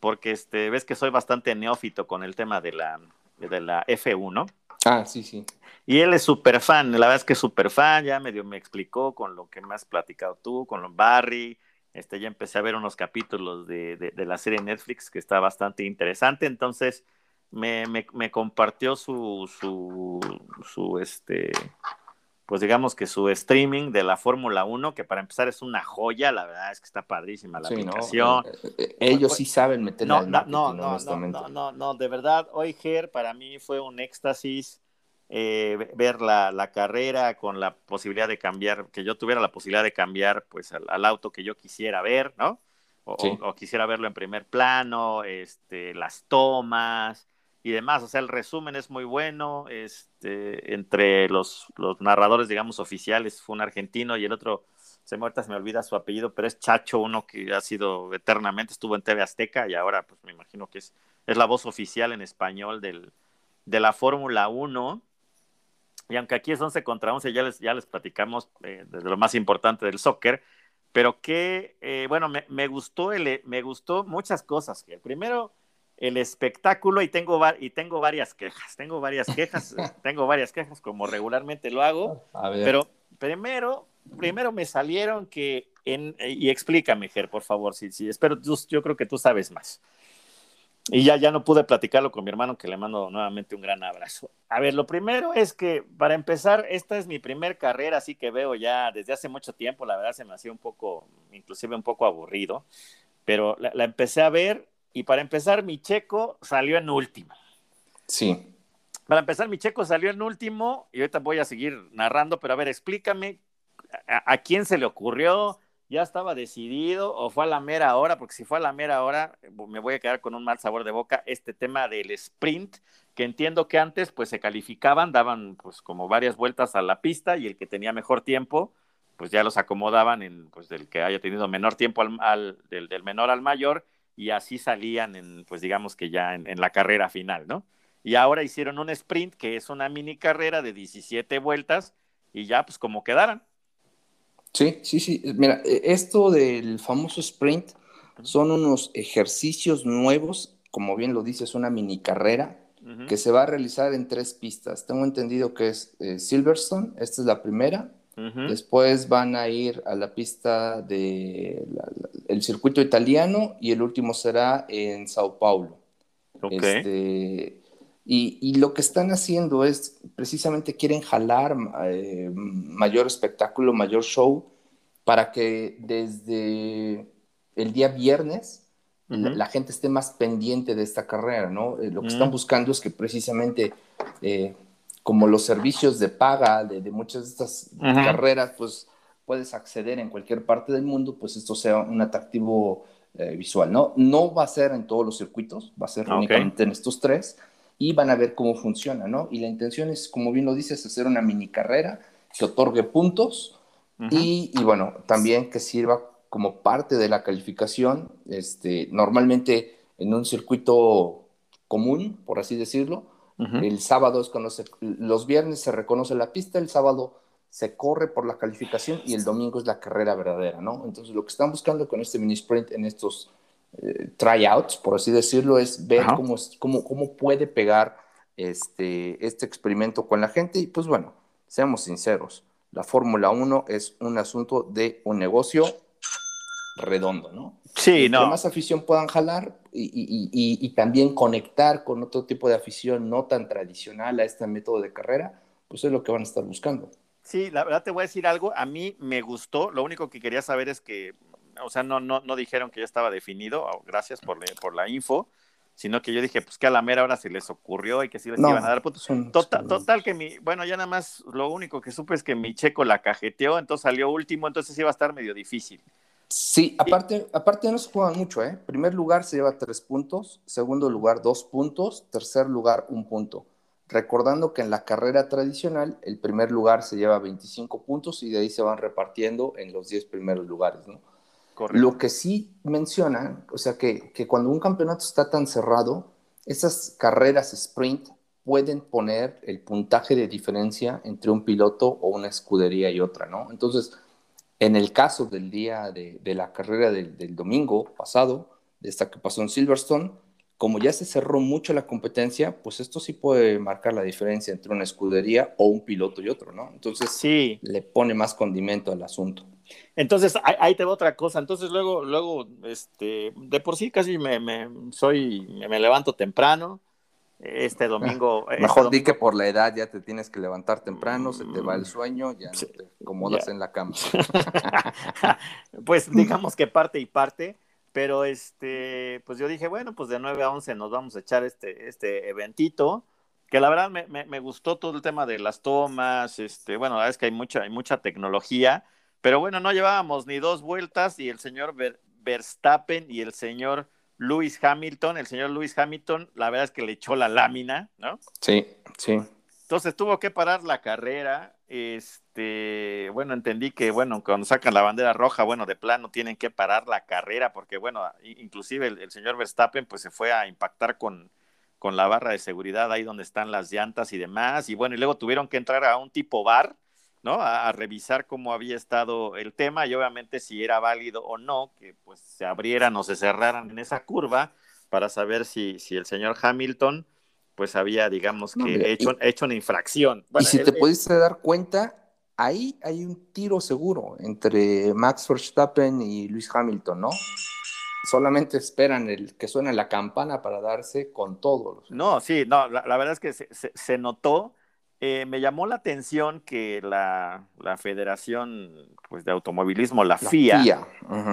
porque este, ves que soy bastante neófito con el tema de la, de la F1. Ah, sí, sí. Y él es súper fan, la verdad es que es súper fan, ya medio me explicó con lo que me has platicado tú, con los Barry, este, ya empecé a ver unos capítulos de, de, la serie Netflix que está bastante interesante, entonces me, me, me compartió su, su, su, este, pues digamos que su streaming de la Fórmula 1, que para empezar es una joya, la verdad es que está padrísima la aplicación. Eh, eh, ellos sí saben meterle no, no, no, no, no, no, de verdad, hoy Ger para mí fue un éxtasis eh, ver la, la, carrera con la posibilidad de cambiar, que yo tuviera la posibilidad de cambiar pues al, auto que yo quisiera ver, ¿no? O, o, quisiera verlo en primer plano, este, las tomas, y demás. O sea, el resumen es muy bueno. Este, entre los, los narradores, digamos, oficiales, fue un argentino y el otro, se me, se me olvida su apellido, pero es Chacho, uno que ha sido eternamente, estuvo en TV Azteca y ahora, pues me imagino que es, es la voz oficial en español del, de la Fórmula 1. Y aunque aquí es 11 contra 11, ya les, ya les platicamos eh, de lo más importante del soccer, pero que, eh, bueno, me, me, gustó el, me gustó muchas cosas. Primero, el espectáculo y tengo, y tengo varias quejas, tengo varias quejas, tengo varias quejas como regularmente lo hago, pero primero, primero me salieron que, en, y explícame, Ger, por favor, si, si espero, yo creo que tú sabes más. Y ya, ya no pude platicarlo con mi hermano, que le mando nuevamente un gran abrazo. A ver, lo primero es que, para empezar, esta es mi primer carrera, así que veo ya desde hace mucho tiempo, la verdad se me hacía un poco, inclusive un poco aburrido, pero la, la empecé a ver y para empezar, mi checo salió en último. Sí. Para empezar, mi checo salió en último y ahorita voy a seguir narrando, pero a ver, explícame a, a quién se le ocurrió, ya estaba decidido o fue a la mera hora, porque si fue a la mera hora me voy a quedar con un mal sabor de boca este tema del sprint, que entiendo que antes pues se calificaban, daban pues como varias vueltas a la pista y el que tenía mejor tiempo pues ya los acomodaban en pues del que haya tenido menor tiempo al, al del, del, menor al mayor y así salían en pues digamos que ya en, en la carrera final, ¿no? Y ahora hicieron un sprint que es una mini carrera de 17 vueltas y ya pues como quedaran. Sí, sí, sí. Mira, e, esto del famoso sprint son unos ejercicios nuevos, como bien lo dices, una mini carrera uh -huh. que se va a realizar en tres pistas. Tengo entendido que es eh, Silverstone, esta es la primera. Uh -huh. Después van a ir a la pista del de circuito italiano y el último será en Sao Paulo. Okay. Este, y, y, lo que están haciendo es, precisamente quieren jalar eh, mayor espectáculo, mayor show, para que desde el día viernes uh -huh. la, la, gente esté más pendiente de esta carrera, ¿no? Eh, lo que uh -huh. están buscando es que precisamente, eh, como los servicios de paga de, de muchas de estas uh -huh. carreras, pues puedes acceder en cualquier parte del mundo, pues esto sea un atractivo eh, visual, ¿no? No va a ser en todos los circuitos, va a ser okay. únicamente en estos tres, y van a ver cómo funciona, ¿no? Y la intención es, como bien lo dices, hacer una mini carrera que otorgue puntos uh -huh. y, y, bueno, también que sirva como parte de la calificación. Este, normalmente en un circuito común, por así decirlo, uh -huh. el sábado es cuando se, los viernes se reconoce la pista, el sábado se corre por la calificación y el domingo es la carrera verdadera, ¿no? Entonces lo que están buscando con este mini sprint en estos eh, tryouts, por así decirlo, es ver cómo, cómo, cómo, puede pegar este, este experimento con la gente. Y pues bueno, seamos sinceros, la Fórmula 1 es un asunto de un negocio redondo, ¿no? Sí, no. Que más afición puedan jalar y, y, y, y, también conectar con otro tipo de afición no tan tradicional a este método de carrera, pues es lo que van a estar buscando. Sí, la verdad te voy a decir algo, a mí me gustó, lo único que quería saber es que o sea, no, no, no dijeron que ya estaba definido, oh, gracias por, le, por la info, sino que yo dije, pues que a la mera hora se les ocurrió y que sí les no, iban a dar puntos. Total, total, que mi, bueno, ya nada más lo único que supe es que mi checo la cajeteó, entonces salió último, entonces iba a estar medio difícil. Sí, aparte, aparte no se juegan mucho, ¿eh? Primer lugar se lleva tres puntos, segundo lugar dos puntos, tercer lugar un punto. Recordando que en la carrera tradicional el primer lugar se lleva 25 puntos y de ahí se van repartiendo en los 10 primeros lugares, ¿no? Correcto. Lo que sí mencionan, o sea, que, que, cuando un campeonato está tan cerrado, esas carreras sprint pueden poner el puntaje de diferencia entre un piloto o una escudería y otra, ¿no? Entonces, en el caso del día de, de la carrera del, del, domingo pasado, de esta que pasó en Silverstone, como ya se cerró mucho la competencia, pues esto sí puede marcar la diferencia entre una escudería o un piloto y otro, ¿no? Entonces, sí. le pone más condimento al asunto. Entonces, ahí te va otra cosa. Entonces, luego, luego, este, de por sí casi me, me soy, me levanto temprano. Este domingo. Mejor este domingo... di que por la edad ya te tienes que levantar temprano, se te va el sueño, ya sí, no te acomodas en la cama. pues digamos que parte y parte, pero este, pues yo dije, bueno, pues de 9 a 11 nos vamos a echar este, este eventito que la verdad me, me, me, gustó todo el tema de las tomas, este, bueno, la verdad es que hay mucha, hay mucha tecnología, pero bueno, no llevábamos ni dos vueltas y el señor Ver Verstappen y el señor Lewis Hamilton, el señor Lewis Hamilton, la verdad es que le echó la lámina, ¿no? Sí, sí. Entonces tuvo que parar la carrera. Este, bueno, entendí que, bueno, cuando sacan la bandera roja, bueno, de plano tienen que parar la carrera, porque, bueno, inclusive el, el señor Verstappen, pues se fue a impactar con, con la barra de seguridad ahí donde están las llantas y demás. Y bueno, y luego tuvieron que entrar a un tipo bar ¿no? A, a, revisar cómo había estado el tema y obviamente si era válido o no, que pues se abrieran o se cerraran en esa curva para saber si, si el señor Hamilton pues había, digamos, que no, hecho, y, hecho una infracción. Bueno, y si el, te pudiste dar cuenta, ahí hay un tiro seguro entre Max Verstappen y Luis Hamilton, ¿no? solamente esperan el que suene la campana para darse con todo. No, sí, no, la, verdad es que se, notó. Eh, me llamó la atención que la, Federación pues, de Automovilismo, la, FIA,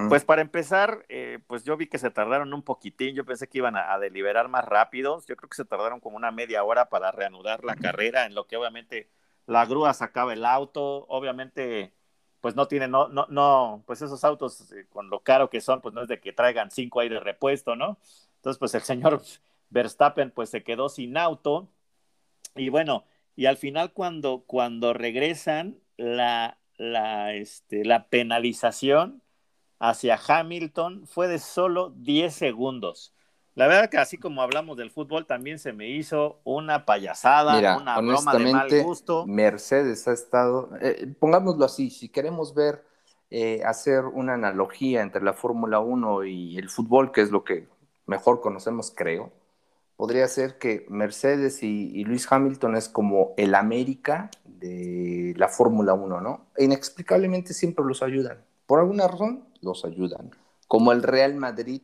pues para empezar, eh, pues yo vi que se tardaron un poquitín, yo pensé que iban a, deliberar más rápido, yo creo que se tardaron como una media hora para reanudar la carrera, en lo que obviamente la grúa sacaba el auto, obviamente pues no tiene, no, no, no, pues esos autos eh, con lo caro que son, pues no es de que traigan cinco aires de repuesto, ¿no? Entonces, pues el señor Verstappen pues se quedó sin auto y bueno, y al final cuando, cuando regresan la, la, este, la penalización hacia Hamilton fue de solo 10 segundos. La verdad que así como hablamos del fútbol, también se me hizo una payasada, una broma de mal gusto. Mercedes ha estado, eh, pongámoslo así, si queremos ver, eh, hacer una analogía entre la Fórmula 1 y el fútbol, que es lo que mejor conocemos, creo, podría ser que Mercedes y, y Luis Hamilton es como el América de la Fórmula 1, ¿no? Inexplicablemente siempre los ayudan. Por alguna razón, los ayudan. Como el Real Madrid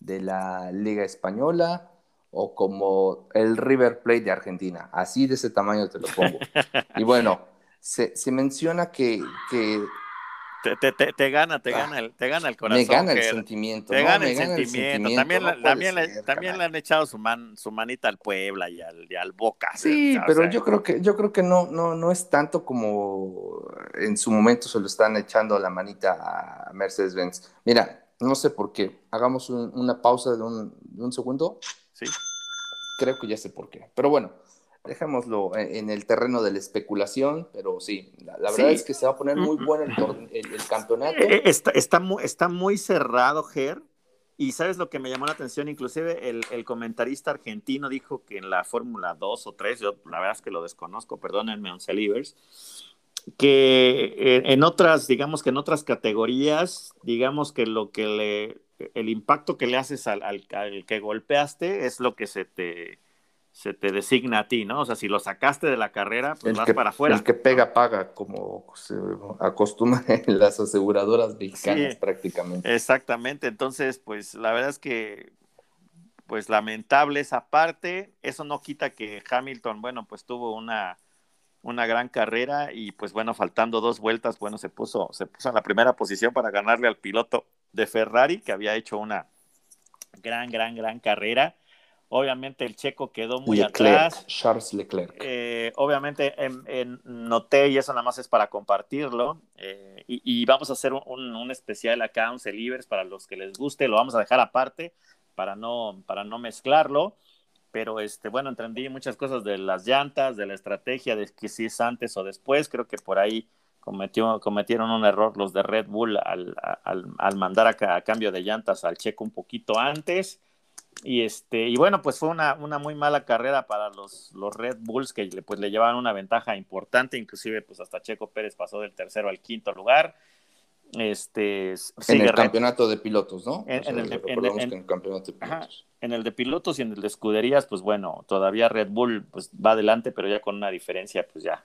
de la Liga Española o como el River Plate de Argentina. Así de ese tamaño te lo pongo. y bueno, se, menciona que, te, gana, te gana, el, te gana el corazón. Me gana el sentimiento. Te gana, el, sentimiento. También, también, le, también le han echado su, man, su manita al Puebla y al, y al Boca. Sí, pero yo creo que, yo creo que no, no, no es tanto como en su momento se lo están echando la manita a Mercedes-Benz. Mira, no sé por qué. Hagamos una pausa de un, segundo. Sí. Creo que ya sé por qué. Pero bueno, dejémoslo en, el terreno de la especulación. Pero sí, la, verdad es que se va a poner muy bueno el, campeonato. Eh, está, está, muy, está muy cerrado, Ger. Y sabes lo que me llamó la atención, inclusive el, comentarista argentino dijo que en la Fórmula 2 o 3, yo la verdad es que lo desconozco, perdónenme, Oncelivers, que eh, en otras, digamos que en otras categorías, digamos que lo que le, el impacto que le haces al, al, que golpeaste es lo que se te, se te designa a ti, ¿no? O sea, si lo sacaste de la carrera, pues vas para afuera. El que pega, paga, como se acostumbra en las aseguradoras mexicanas prácticamente. Exactamente, entonces, pues la verdad es que, pues lamentable esa parte, eso no quita que Hamilton, bueno, pues tuvo una una gran carrera y pues bueno, faltando dos vueltas, bueno, se puso, se puso en la primera posición para ganarle al piloto de Ferrari, que había hecho una gran, gran, gran carrera. Obviamente el checo quedó muy atrás. Charles Leclerc. Eh, obviamente en, noté, y eso nada más es para compartirlo, eh, y, vamos a hacer un, un, especial acá, un Celibers, para los que les guste, lo vamos a dejar aparte para no, para no mezclarlo pero este, bueno, entendí muchas cosas de las llantas, de la estrategia, de que si es antes o después, creo que por ahí cometió, cometieron un error los de Red Bull al, al, mandar a, cambio de llantas al Checo un poquito antes. Y, este, y bueno, pues fue una, una muy mala carrera para los, los Red Bulls que pues, le llevaban una ventaja importante, inclusive pues hasta Checo Pérez pasó del tercero al quinto lugar. Este, en el campeonato de pilotos, ¿no? En, el, de, campeonato de pilotos. en el de pilotos y en el de escuderías, pues bueno, todavía Red Bull pues va adelante, pero ya con una diferencia, pues ya,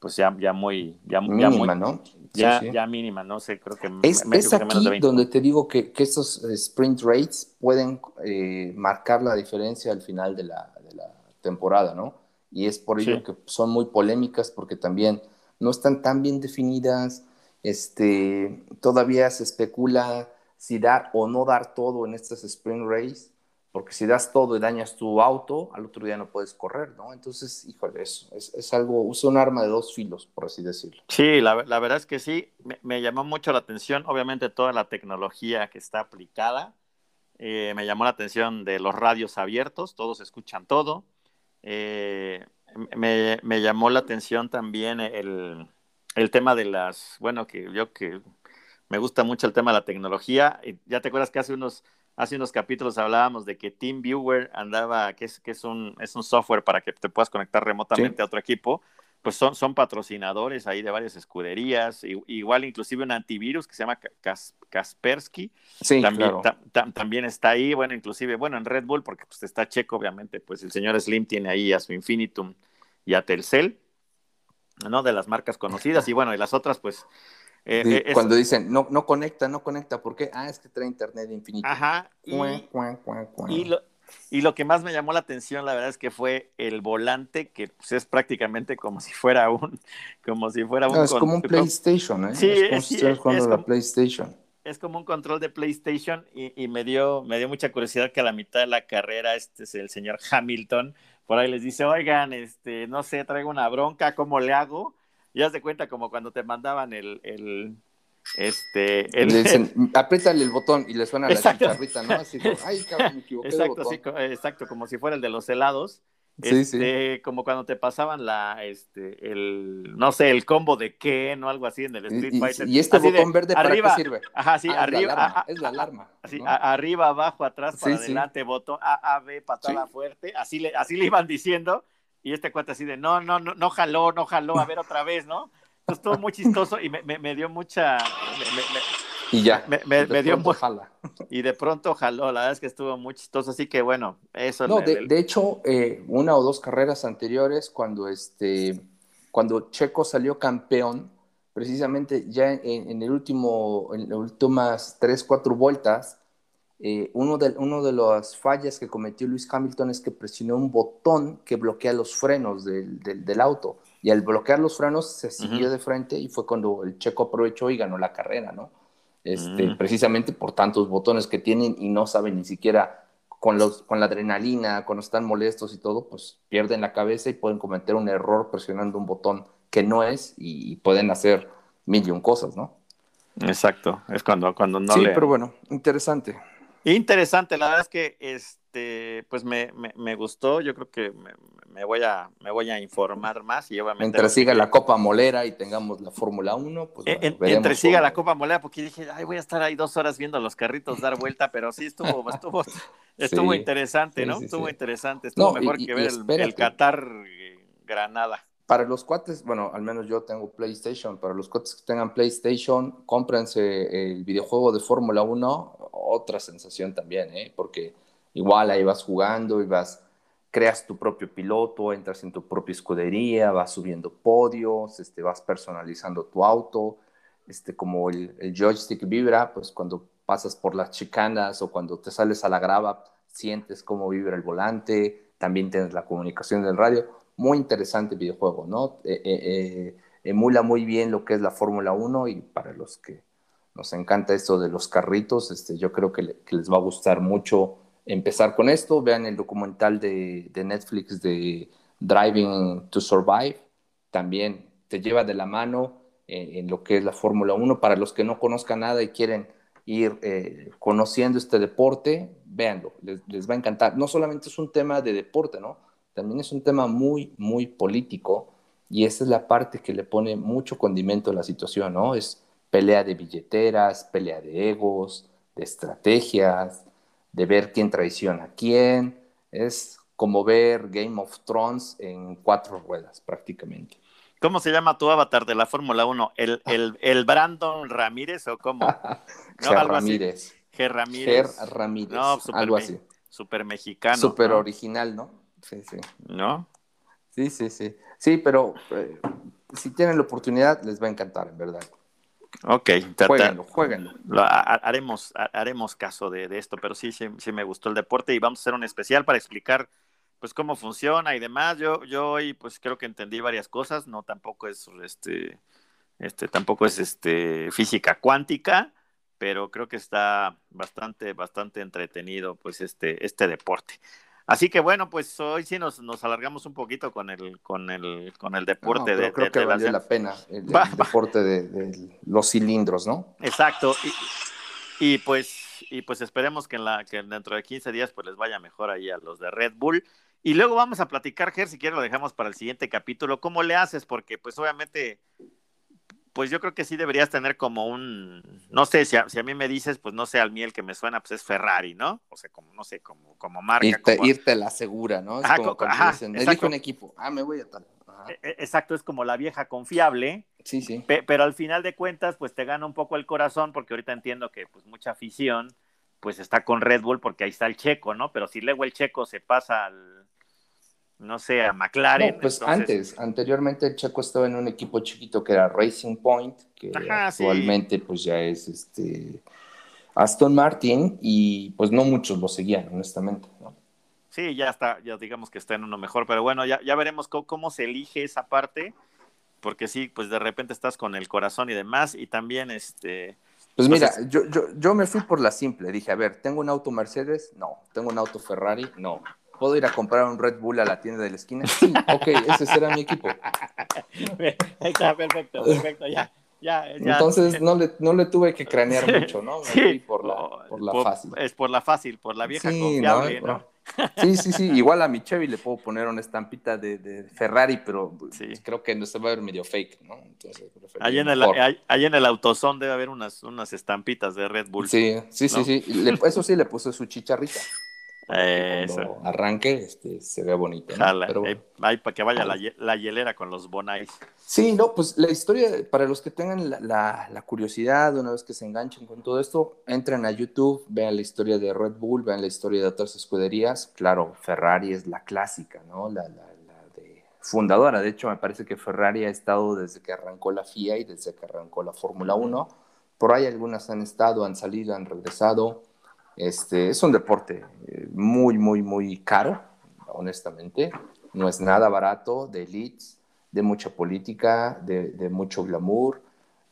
pues ya, ya muy, ya, mínima, ¿no? Ya, ya mínima, no sé, creo que es, es aquí donde te digo que, que estos sprint rates pueden eh, marcar la diferencia al final de la, de la temporada, ¿no? Y es por ello que son muy polémicas porque también no están tan bien definidas este, todavía se especula si dar o no dar todo en estas sprint race, porque si das todo y dañas tu auto, al otro día no puedes correr, ¿no? Entonces, híjole, eso es, es algo, usa un arma de dos filos, por así decirlo. Sí, la, la verdad es que sí, me, llamó mucho la atención, obviamente toda la tecnología que está aplicada, eh, me llamó la atención de los radios abiertos, todos escuchan todo, eh, me, me llamó la atención también el el tema de las, bueno, que yo que me gusta mucho el tema de la tecnología, ya te acuerdas que hace unos, hace unos capítulos hablábamos de que TeamViewer andaba, que es, que es un, es un software para que te puedas conectar remotamente a otro equipo, pues son, son patrocinadores ahí de varias escuderías, igual inclusive un antivirus que se llama Kaspersky, también, también está ahí, bueno, inclusive, bueno, en Red Bull, porque pues está Checo, obviamente, pues el señor Slim tiene ahí a su Infinitum y a Telcel, ¿no? De las marcas conocidas y bueno, y las otras, pues Eh, eh, cuando dicen, no, no conecta, no conecta, ¿por qué? Ah, es que trae internet infinito. Ajá. Y, lo, y, lo, que más me llamó la atención, la verdad, es que fue el volante, que pues, es prácticamente como si fuera un, como si fuera un. es como un PlayStation, ¿eh? Sí, es como si estuvieras jugando la PlayStation. Es como un control de PlayStation y, y, me dio, me dio mucha curiosidad que a la mitad de la carrera, este es el señor Hamilton, por ahí les dice, oigan, este, no sé, traigo una bronca, ¿cómo le hago? Ya se cuenta como cuando te mandaban el, el este, el, dicen, apriétale el botón y le suena la chicharrita, ¿no? Así como, ay, cabrón, me equivoqué exacto, Sí, exacto, como si fuera el de los helados. Sí, este, sí. Como cuando te pasaban la, este, el, no sé, el combo de Ken o algo así en el Street Fighter. ¿Y, este botón verde para qué sirve? Ajá, sí, ah, arriba. Es la alarma. así, arriba, abajo, atrás, para adelante, botón A, A, B, patada fuerte. Así le, así le iban diciendo y este cuate así de, no, no, no, no jaló, no jaló, a ver otra vez, ¿no? Entonces estuvo muy chistoso y me, me, dio mucha... y ya. Me, dio muy... Jala. Y de pronto jaló, la verdad es que estuvo muy chistoso, así que bueno, eso... No, de, de, hecho, eh, una o dos carreras anteriores, cuando, este, cuando Checo salió campeón, precisamente ya en, en el último, en las últimas tres, cuatro vueltas, eh, uno, de, uno de las fallas que cometió Luis Hamilton es que presionó un botón que bloquea los frenos del, del, auto. Y al bloquear los frenos se siguió de frente y fue cuando el checo aprovechó y ganó la carrera, ¿no? Este, mm. Precisamente por tantos botones que tienen y no saben ni siquiera con, los, con la adrenalina, cuando están molestos y todo, pues pierden la cabeza y pueden cometer un error presionando un botón que no es y, pueden hacer mil y un cosas, ¿no? Exacto, es cuando, cuando no sí, pero bueno, interesante. Interesante, la verdad es que este, pues me, me, gustó, yo creo que me, voy a, me voy a informar más y obviamente... Mientras siga la Copa Molera y tengamos la Fórmula 1, pues e, Entre siga la Copa Molera, porque dije, ay, voy a estar ahí dos horas viendo los carritos dar vuelta, pero sí estuvo, estuvo, estuvo interesante, ¿no? estuvo interesante, estuvo mejor que ver el, el, Qatar eh, Granada para los cuates, bueno, al menos yo tengo PlayStation, para los cuates que tengan PlayStation, cómprense el videojuego de Fórmula 1, otra sensación también, ¿eh? porque igual ahí vas jugando y vas, creas tu propio piloto, entras en tu propia escudería, vas subiendo podios, este, vas personalizando tu auto, este, como el, el joystick vibra, pues cuando pasas por las chicanas o cuando te sales a la grava, sientes cómo vibra el volante, también tienes la comunicación del radio muy interesante videojuego, ¿no? Eh, eh, eh, emula muy bien lo que es la Fórmula 1 y para los que nos encanta esto de los carritos, este, yo creo que, les va a gustar mucho empezar con esto. Vean el documental de, Netflix de Driving to Survive, también te lleva de la mano en, lo que es la Fórmula 1. Para los que no conozcan nada y quieren ir conociendo este deporte, véanlo, les, les va a encantar. No solamente es un tema de deporte, ¿no? También es un tema muy, muy político y esa es la parte que le pone mucho condimento a la situación, ¿no? Es pelea de billeteras, pelea de egos, de estrategias, de ver quién traiciona a quién. Es como ver Game of Thrones en cuatro ruedas prácticamente. ¿Cómo se llama tu avatar de la Fórmula 1? ¿El, el, el, Brandon Ramírez o cómo? ¿No? Ramírez. G. Ramírez. Ger Ramírez. No, algo así. Super mexicano. Super original, ¿no? Sí, sí. ¿No? Sí, sí, sí. Sí, pero eh, si tienen la oportunidad, les va a encantar, en verdad. Ok, jueguenlo, jueguenlo. haremos, haremos caso de, esto, pero sí, sí, sí, me gustó el deporte y vamos a hacer un especial para explicar pues cómo funciona y demás. Yo, yo hoy pues creo que entendí varias cosas, no tampoco es este, este, tampoco es este física cuántica, pero creo que está bastante, bastante entretenido pues este, este deporte. Así que bueno, pues hoy sí nos, nos alargamos un poquito con el, con el, con el deporte de, creo que valió la pena el, deporte de, los cilindros, ¿no? Exacto. Y, pues, y pues esperemos que, en la, que dentro de 15 días pues les vaya mejor ahí a los de Red Bull. Y luego vamos a platicar, Ger, si quieres lo dejamos para el siguiente capítulo. ¿Cómo le haces? Porque pues obviamente pues yo creo que sí deberías tener como un, no sé, si a, si a, mí me dices, pues no sé, al mí el que me suena, pues es Ferrari, ¿no? O sea, como, no sé, como, como marca. Irte, como... irte la segura, ¿no? Es ajá, como cuando dicen, elijo un equipo, ah, me voy a tal. E, e, exacto, es como la vieja confiable. Sí, sí. pero al final de cuentas, pues te gana un poco el corazón, porque ahorita entiendo que pues mucha afición, pues está con Red Bull, porque ahí está el checo, ¿no? Pero si luego el checo se pasa al no sé, a McLaren. pues antes, anteriormente Checo estaba en un equipo chiquito que era Racing Point, que actualmente pues ya es este Aston Martin y pues no muchos lo seguían, honestamente. ¿no? Sí, ya está, ya digamos que está en uno mejor, pero bueno, ya, ya veremos cómo, se elige esa parte, porque sí, pues de repente estás con el corazón y demás, y también este... Pues mira, yo, yo, yo me fui por la simple, dije, a ver, ¿tengo un auto Mercedes? No. ¿Tengo un auto Ferrari? No. ¿Puedo ir a comprar un Red Bull a la tienda de la esquina? Sí, ok, ese será mi equipo. Está perfecto, perfecto, ya. Entonces no le, no le tuve que cranear mucho, ¿no? sí, por la, por la fácil. Es por la fácil, por la vieja confiable, ¿no? Sí, sí, sí. Igual a mi Chevy le puedo poner una estampita de, de Ferrari, pero creo que no se va a ver medio fake, ¿no? Entonces, ahí, en el, ahí, en el autosón debe haber unas, unas estampitas de Red Bull. Sí, sí, sí, sí. eso sí le puse su chicharrita. Eso. arranque este, se ve bonito. Pero para que vaya la, hielera con los bonais. Sí, no, pues la historia, para los que tengan la, curiosidad, una vez que se enganchen con todo esto, entren a YouTube, vean la historia de Red Bull, vean la historia de otras escuderías. Claro, Ferrari es la clásica, ¿no? La, de fundadora. De hecho, me parece que Ferrari ha estado desde que arrancó la FIA y desde que arrancó la Fórmula 1. Por ahí algunas han estado, han salido, han regresado. Este, es un deporte eh, muy, muy, muy caro, honestamente. No es nada barato, de elites, de mucha política, de, mucho glamour.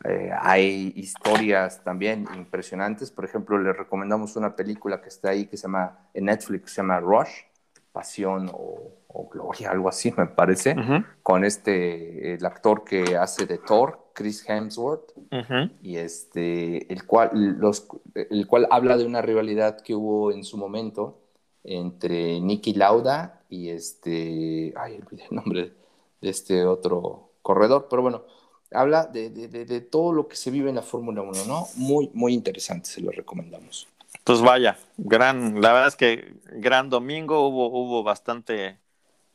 Eh, hay historias también impresionantes. Por ejemplo, le recomendamos una película que está ahí que se llama, en Netflix, se llama Rush, Pasión o, Gloria, algo así me parece, con este, el actor que hace de Thor, Chris Hemsworth, y este, el, cual, los, el cual habla de una rivalidad que hubo en su momento entre Nicky Lauda y este, ay, olvidé el nombre de este otro corredor, pero bueno, habla de, de, de, todo lo que se vive en la Fórmula 1, ¿no? Muy, muy interesante, se lo recomendamos. Pues vaya, gran, la verdad es que gran domingo, hubo, hubo bastante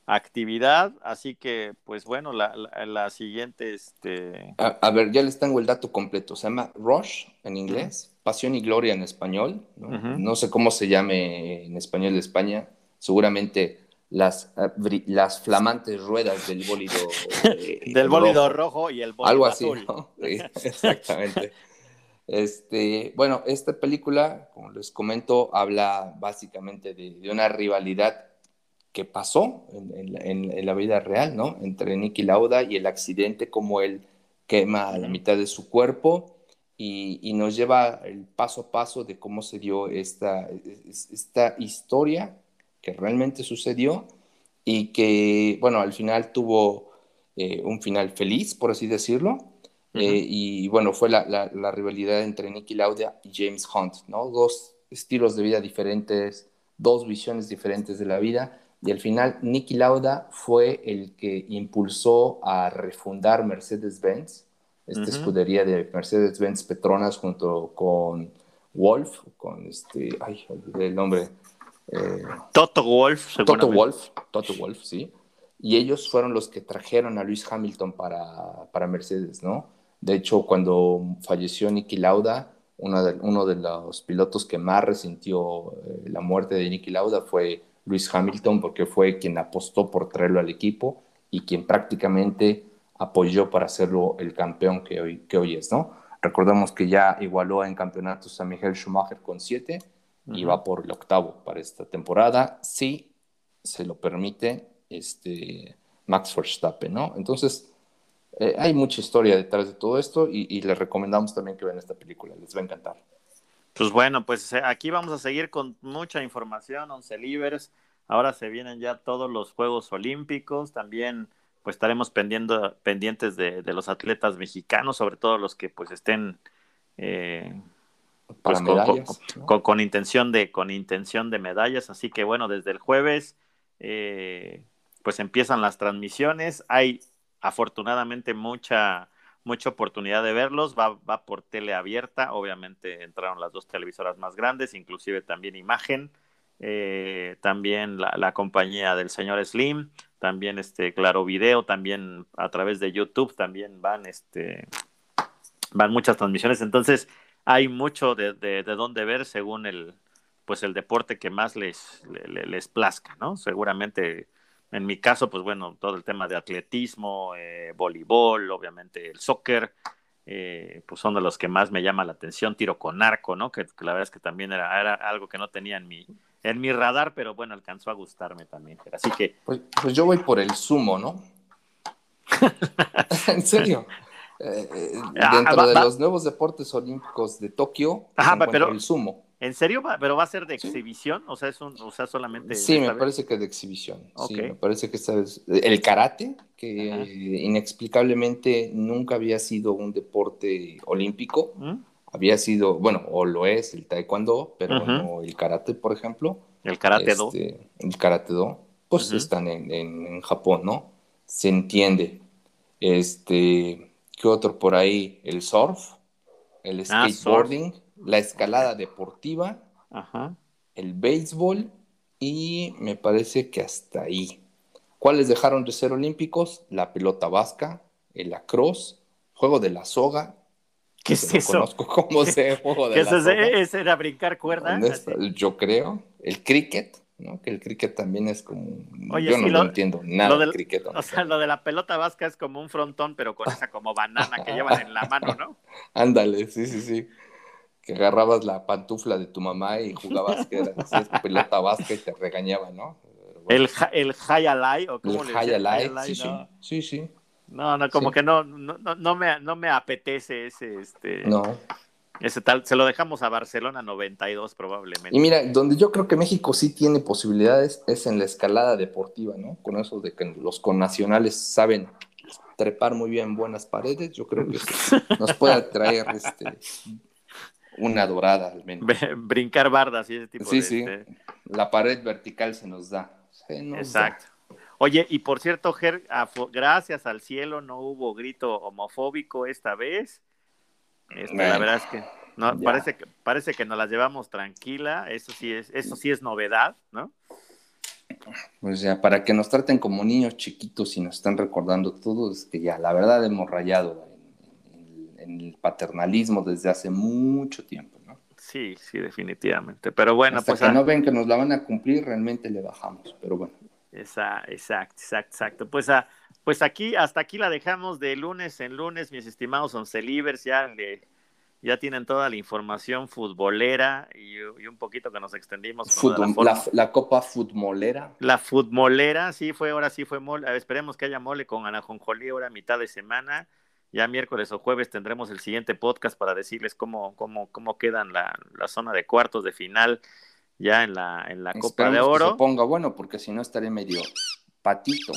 actividad, así que pues bueno, la, la, siguiente, este... A, ver, ya les tengo el dato completo, se llama Rush en inglés, Pasión y Gloria en español, ¿no? sé cómo se llame en español de España, seguramente las, eh, las flamantes ruedas del bólido eh, del bólido rojo. y el bólido Algo así, ¿no? exactamente. Este, bueno, esta película, como les comento, habla básicamente de, de una rivalidad que pasó en, la vida real, ¿no? Entre Nicky Lauda y el accidente, como él quema la mitad de su cuerpo y, nos lleva el paso a paso de cómo se dio esta, esta historia que realmente sucedió y que, bueno, al final tuvo eh, un final feliz, por así decirlo. Eh, y bueno, fue la, la, rivalidad entre Nicky Lauda y James Hunt, ¿no? Dos estilos de vida diferentes, dos visiones diferentes de la vida y al final, Nicky Lauda fue el que impulsó a refundar Mercedes-Benz, esta escudería de Mercedes-Benz Petronas junto con Wolf, con este, ay, el nombre. Eh, Toto Wolf, Toto Wolf, Toto Wolf, sí. Y ellos fueron los que trajeron a Luis Hamilton para, para Mercedes, ¿no? De hecho, cuando falleció Nicky Lauda, uno de, uno de los pilotos que más resintió eh, la muerte de Nicky Lauda fue Luis Hamilton porque fue quien apostó por traerlo al equipo y quien prácticamente apoyó para hacerlo el campeón que hoy, que hoy es, ¿no? Recordemos que ya igualó en campeonatos a Miguel Schumacher con siete y va por el octavo para esta temporada, si se lo permite este, Max Verstappen, ¿no? Entonces, eh, hay mucha historia detrás de todo esto y, y les recomendamos también que vean esta película, les va a encantar. Pues bueno, pues eh, aquí vamos a seguir con mucha información, once libres. Ahora se vienen ya todos los Juegos Olímpicos. También pues estaremos pendiendo, pendientes de, los atletas mexicanos, sobre todo los que pues estén eh, pues, con, intención de, con intención de medallas. Así que bueno, desde el jueves eh, pues empiezan las transmisiones. Hay afortunadamente mucha mucha oportunidad de verlos, va, va por tele abierta, obviamente entraron las dos televisoras más grandes, inclusive también imagen, eh, también la, compañía del señor Slim, también este Claro Video, también a través de YouTube también van este van muchas transmisiones, entonces hay mucho de, de, dónde ver según el pues el deporte que más les, les, les plazca, ¿no? Seguramente En mi caso, pues bueno, todo el tema de atletismo, eh, voleibol, obviamente el soccer, eh, pues son de los que más me llama la atención, tiro con arco, ¿no? Que, la verdad es que también era, era, algo que no tenía en mi, en mi radar, pero bueno, alcanzó a gustarme también. Así que... Pues, pues yo voy por el sumo, ¿no? en serio. Eh, eh, ah, dentro de los nuevos deportes olímpicos de Tokio, pues, pero el sumo. ¿En serio? ¿Pero va a ser de exhibición? O sea, es un, o sea, solamente. Sí, me parece que de exhibición. Sí, me parece que esta vez. El karate, que inexplicablemente nunca había sido un deporte olímpico. ¿Mm? Había sido, bueno, o lo es el taekwondo, pero no el karate, por ejemplo. El karate do. Este, el karate do, pues están en, en Japón, ¿no? Se entiende. Este ¿Qué otro por ahí? El surf, el ah, skateboarding, la escalada deportiva, el béisbol y me parece que hasta ahí. ¿Cuáles dejaron de ser olímpicos? La pelota vasca, el lacrosse, juego de la soga. ¿Qué es eso? Conozco cómo se juego de la soga. ¿Ese era brincar cuerda? Yo creo. El cricket. Que el cricket también es como... yo no lo, entiendo nada del, cricket. O sea, lo de la pelota vasca es como un frontón, pero con esa como banana que llevan en la mano, ¿no? Ándale, sí, sí, sí. Que agarrabas la pantufla de tu mamá y jugabas que pelota vasca y te regañaba, ¿no? el, el high alay, o cómo el high sí, sí, sí, sí. No, no, como que no, no, no, me, no me apetece ese, este... No. Ese tal, se lo dejamos a Barcelona 92 probablemente. Y mira, donde yo creo que México sí tiene posibilidades es en la escalada deportiva, ¿no? Con eso de que los connacionales saben trepar muy bien buenas paredes, yo creo que nos puede traer este, una dorada al menos. Brincar bardas y ese tipo sí, de... Sí, sí, este la pared vertical se nos da. Exacto. Oye, y por cierto, Ger, gracias al cielo no hubo grito homofóbico esta vez. Este, la verdad es que no, parece que parece que nos las llevamos tranquila, eso sí es, eso sí es novedad, ¿no? Pues ya, para que nos traten como niños chiquitos y nos están recordando todo, es que ya, la verdad hemos rayado en, el paternalismo desde hace mucho tiempo, ¿no? Sí, sí, definitivamente. Pero bueno, Hasta pues. Que no ven que nos la van a cumplir, realmente le bajamos, pero bueno. Exacto, exacto, exacto. Pues, a, pues aquí, hasta aquí la dejamos de lunes en lunes, mis estimados oncelivers, ya le, ya tienen toda la información futbolera y, un poquito que nos extendimos. la, Copa Futbolera. La Futbolera, sí, fue, ahora sí fue mole. Esperemos que haya mole con Anajonjolí ahora mitad de semana. Ya miércoles o jueves tendremos el siguiente podcast para decirles cómo, cómo, cómo quedan la, la zona de cuartos de final ya en la, en la Copa de Oro. Que se ponga bueno, porque si no estaré medio patito.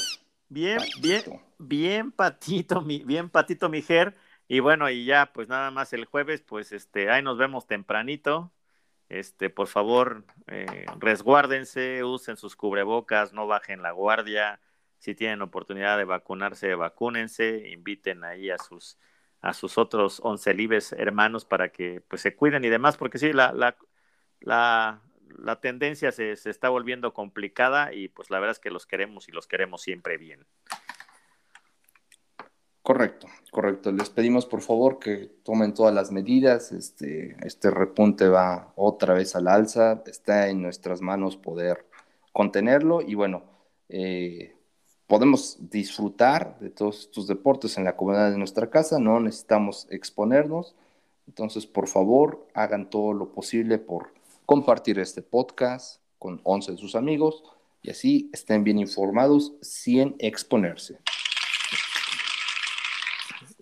Bien, bien, bien patito, mi, bien patito, mijer. Y bueno, y ya, pues nada más el jueves, pues este, ahí nos vemos tempranito. Este, por favor, eh, resguárdense, usen sus cubrebocas, no bajen la guardia. Si tienen oportunidad de vacunarse, vacúnense, inviten ahí a sus a sus otros once libres hermanos para que pues se cuiden y demás, porque sí, la, la, la, tendencia se, está volviendo complicada y pues la verdad es que los queremos y los queremos siempre bien. Correcto, correcto. Les pedimos por favor que tomen todas las medidas. Este, este repunte va otra vez al alza. Está en nuestras manos poder contenerlo y bueno, eh, podemos disfrutar de todos estos deportes en la comunidad de nuestra casa. No necesitamos exponernos. Entonces, por favor, hagan todo lo posible por compartir este podcast con 11 de sus amigos y así estén bien informados sin exponerse.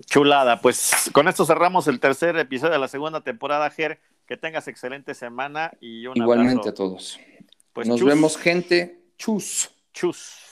Chulada, pues con esto cerramos el tercer episodio de la segunda temporada, Ger. Que tengas excelente semana y un Igualmente a todos. Pues Nos vemos, gente. Chus. Chus.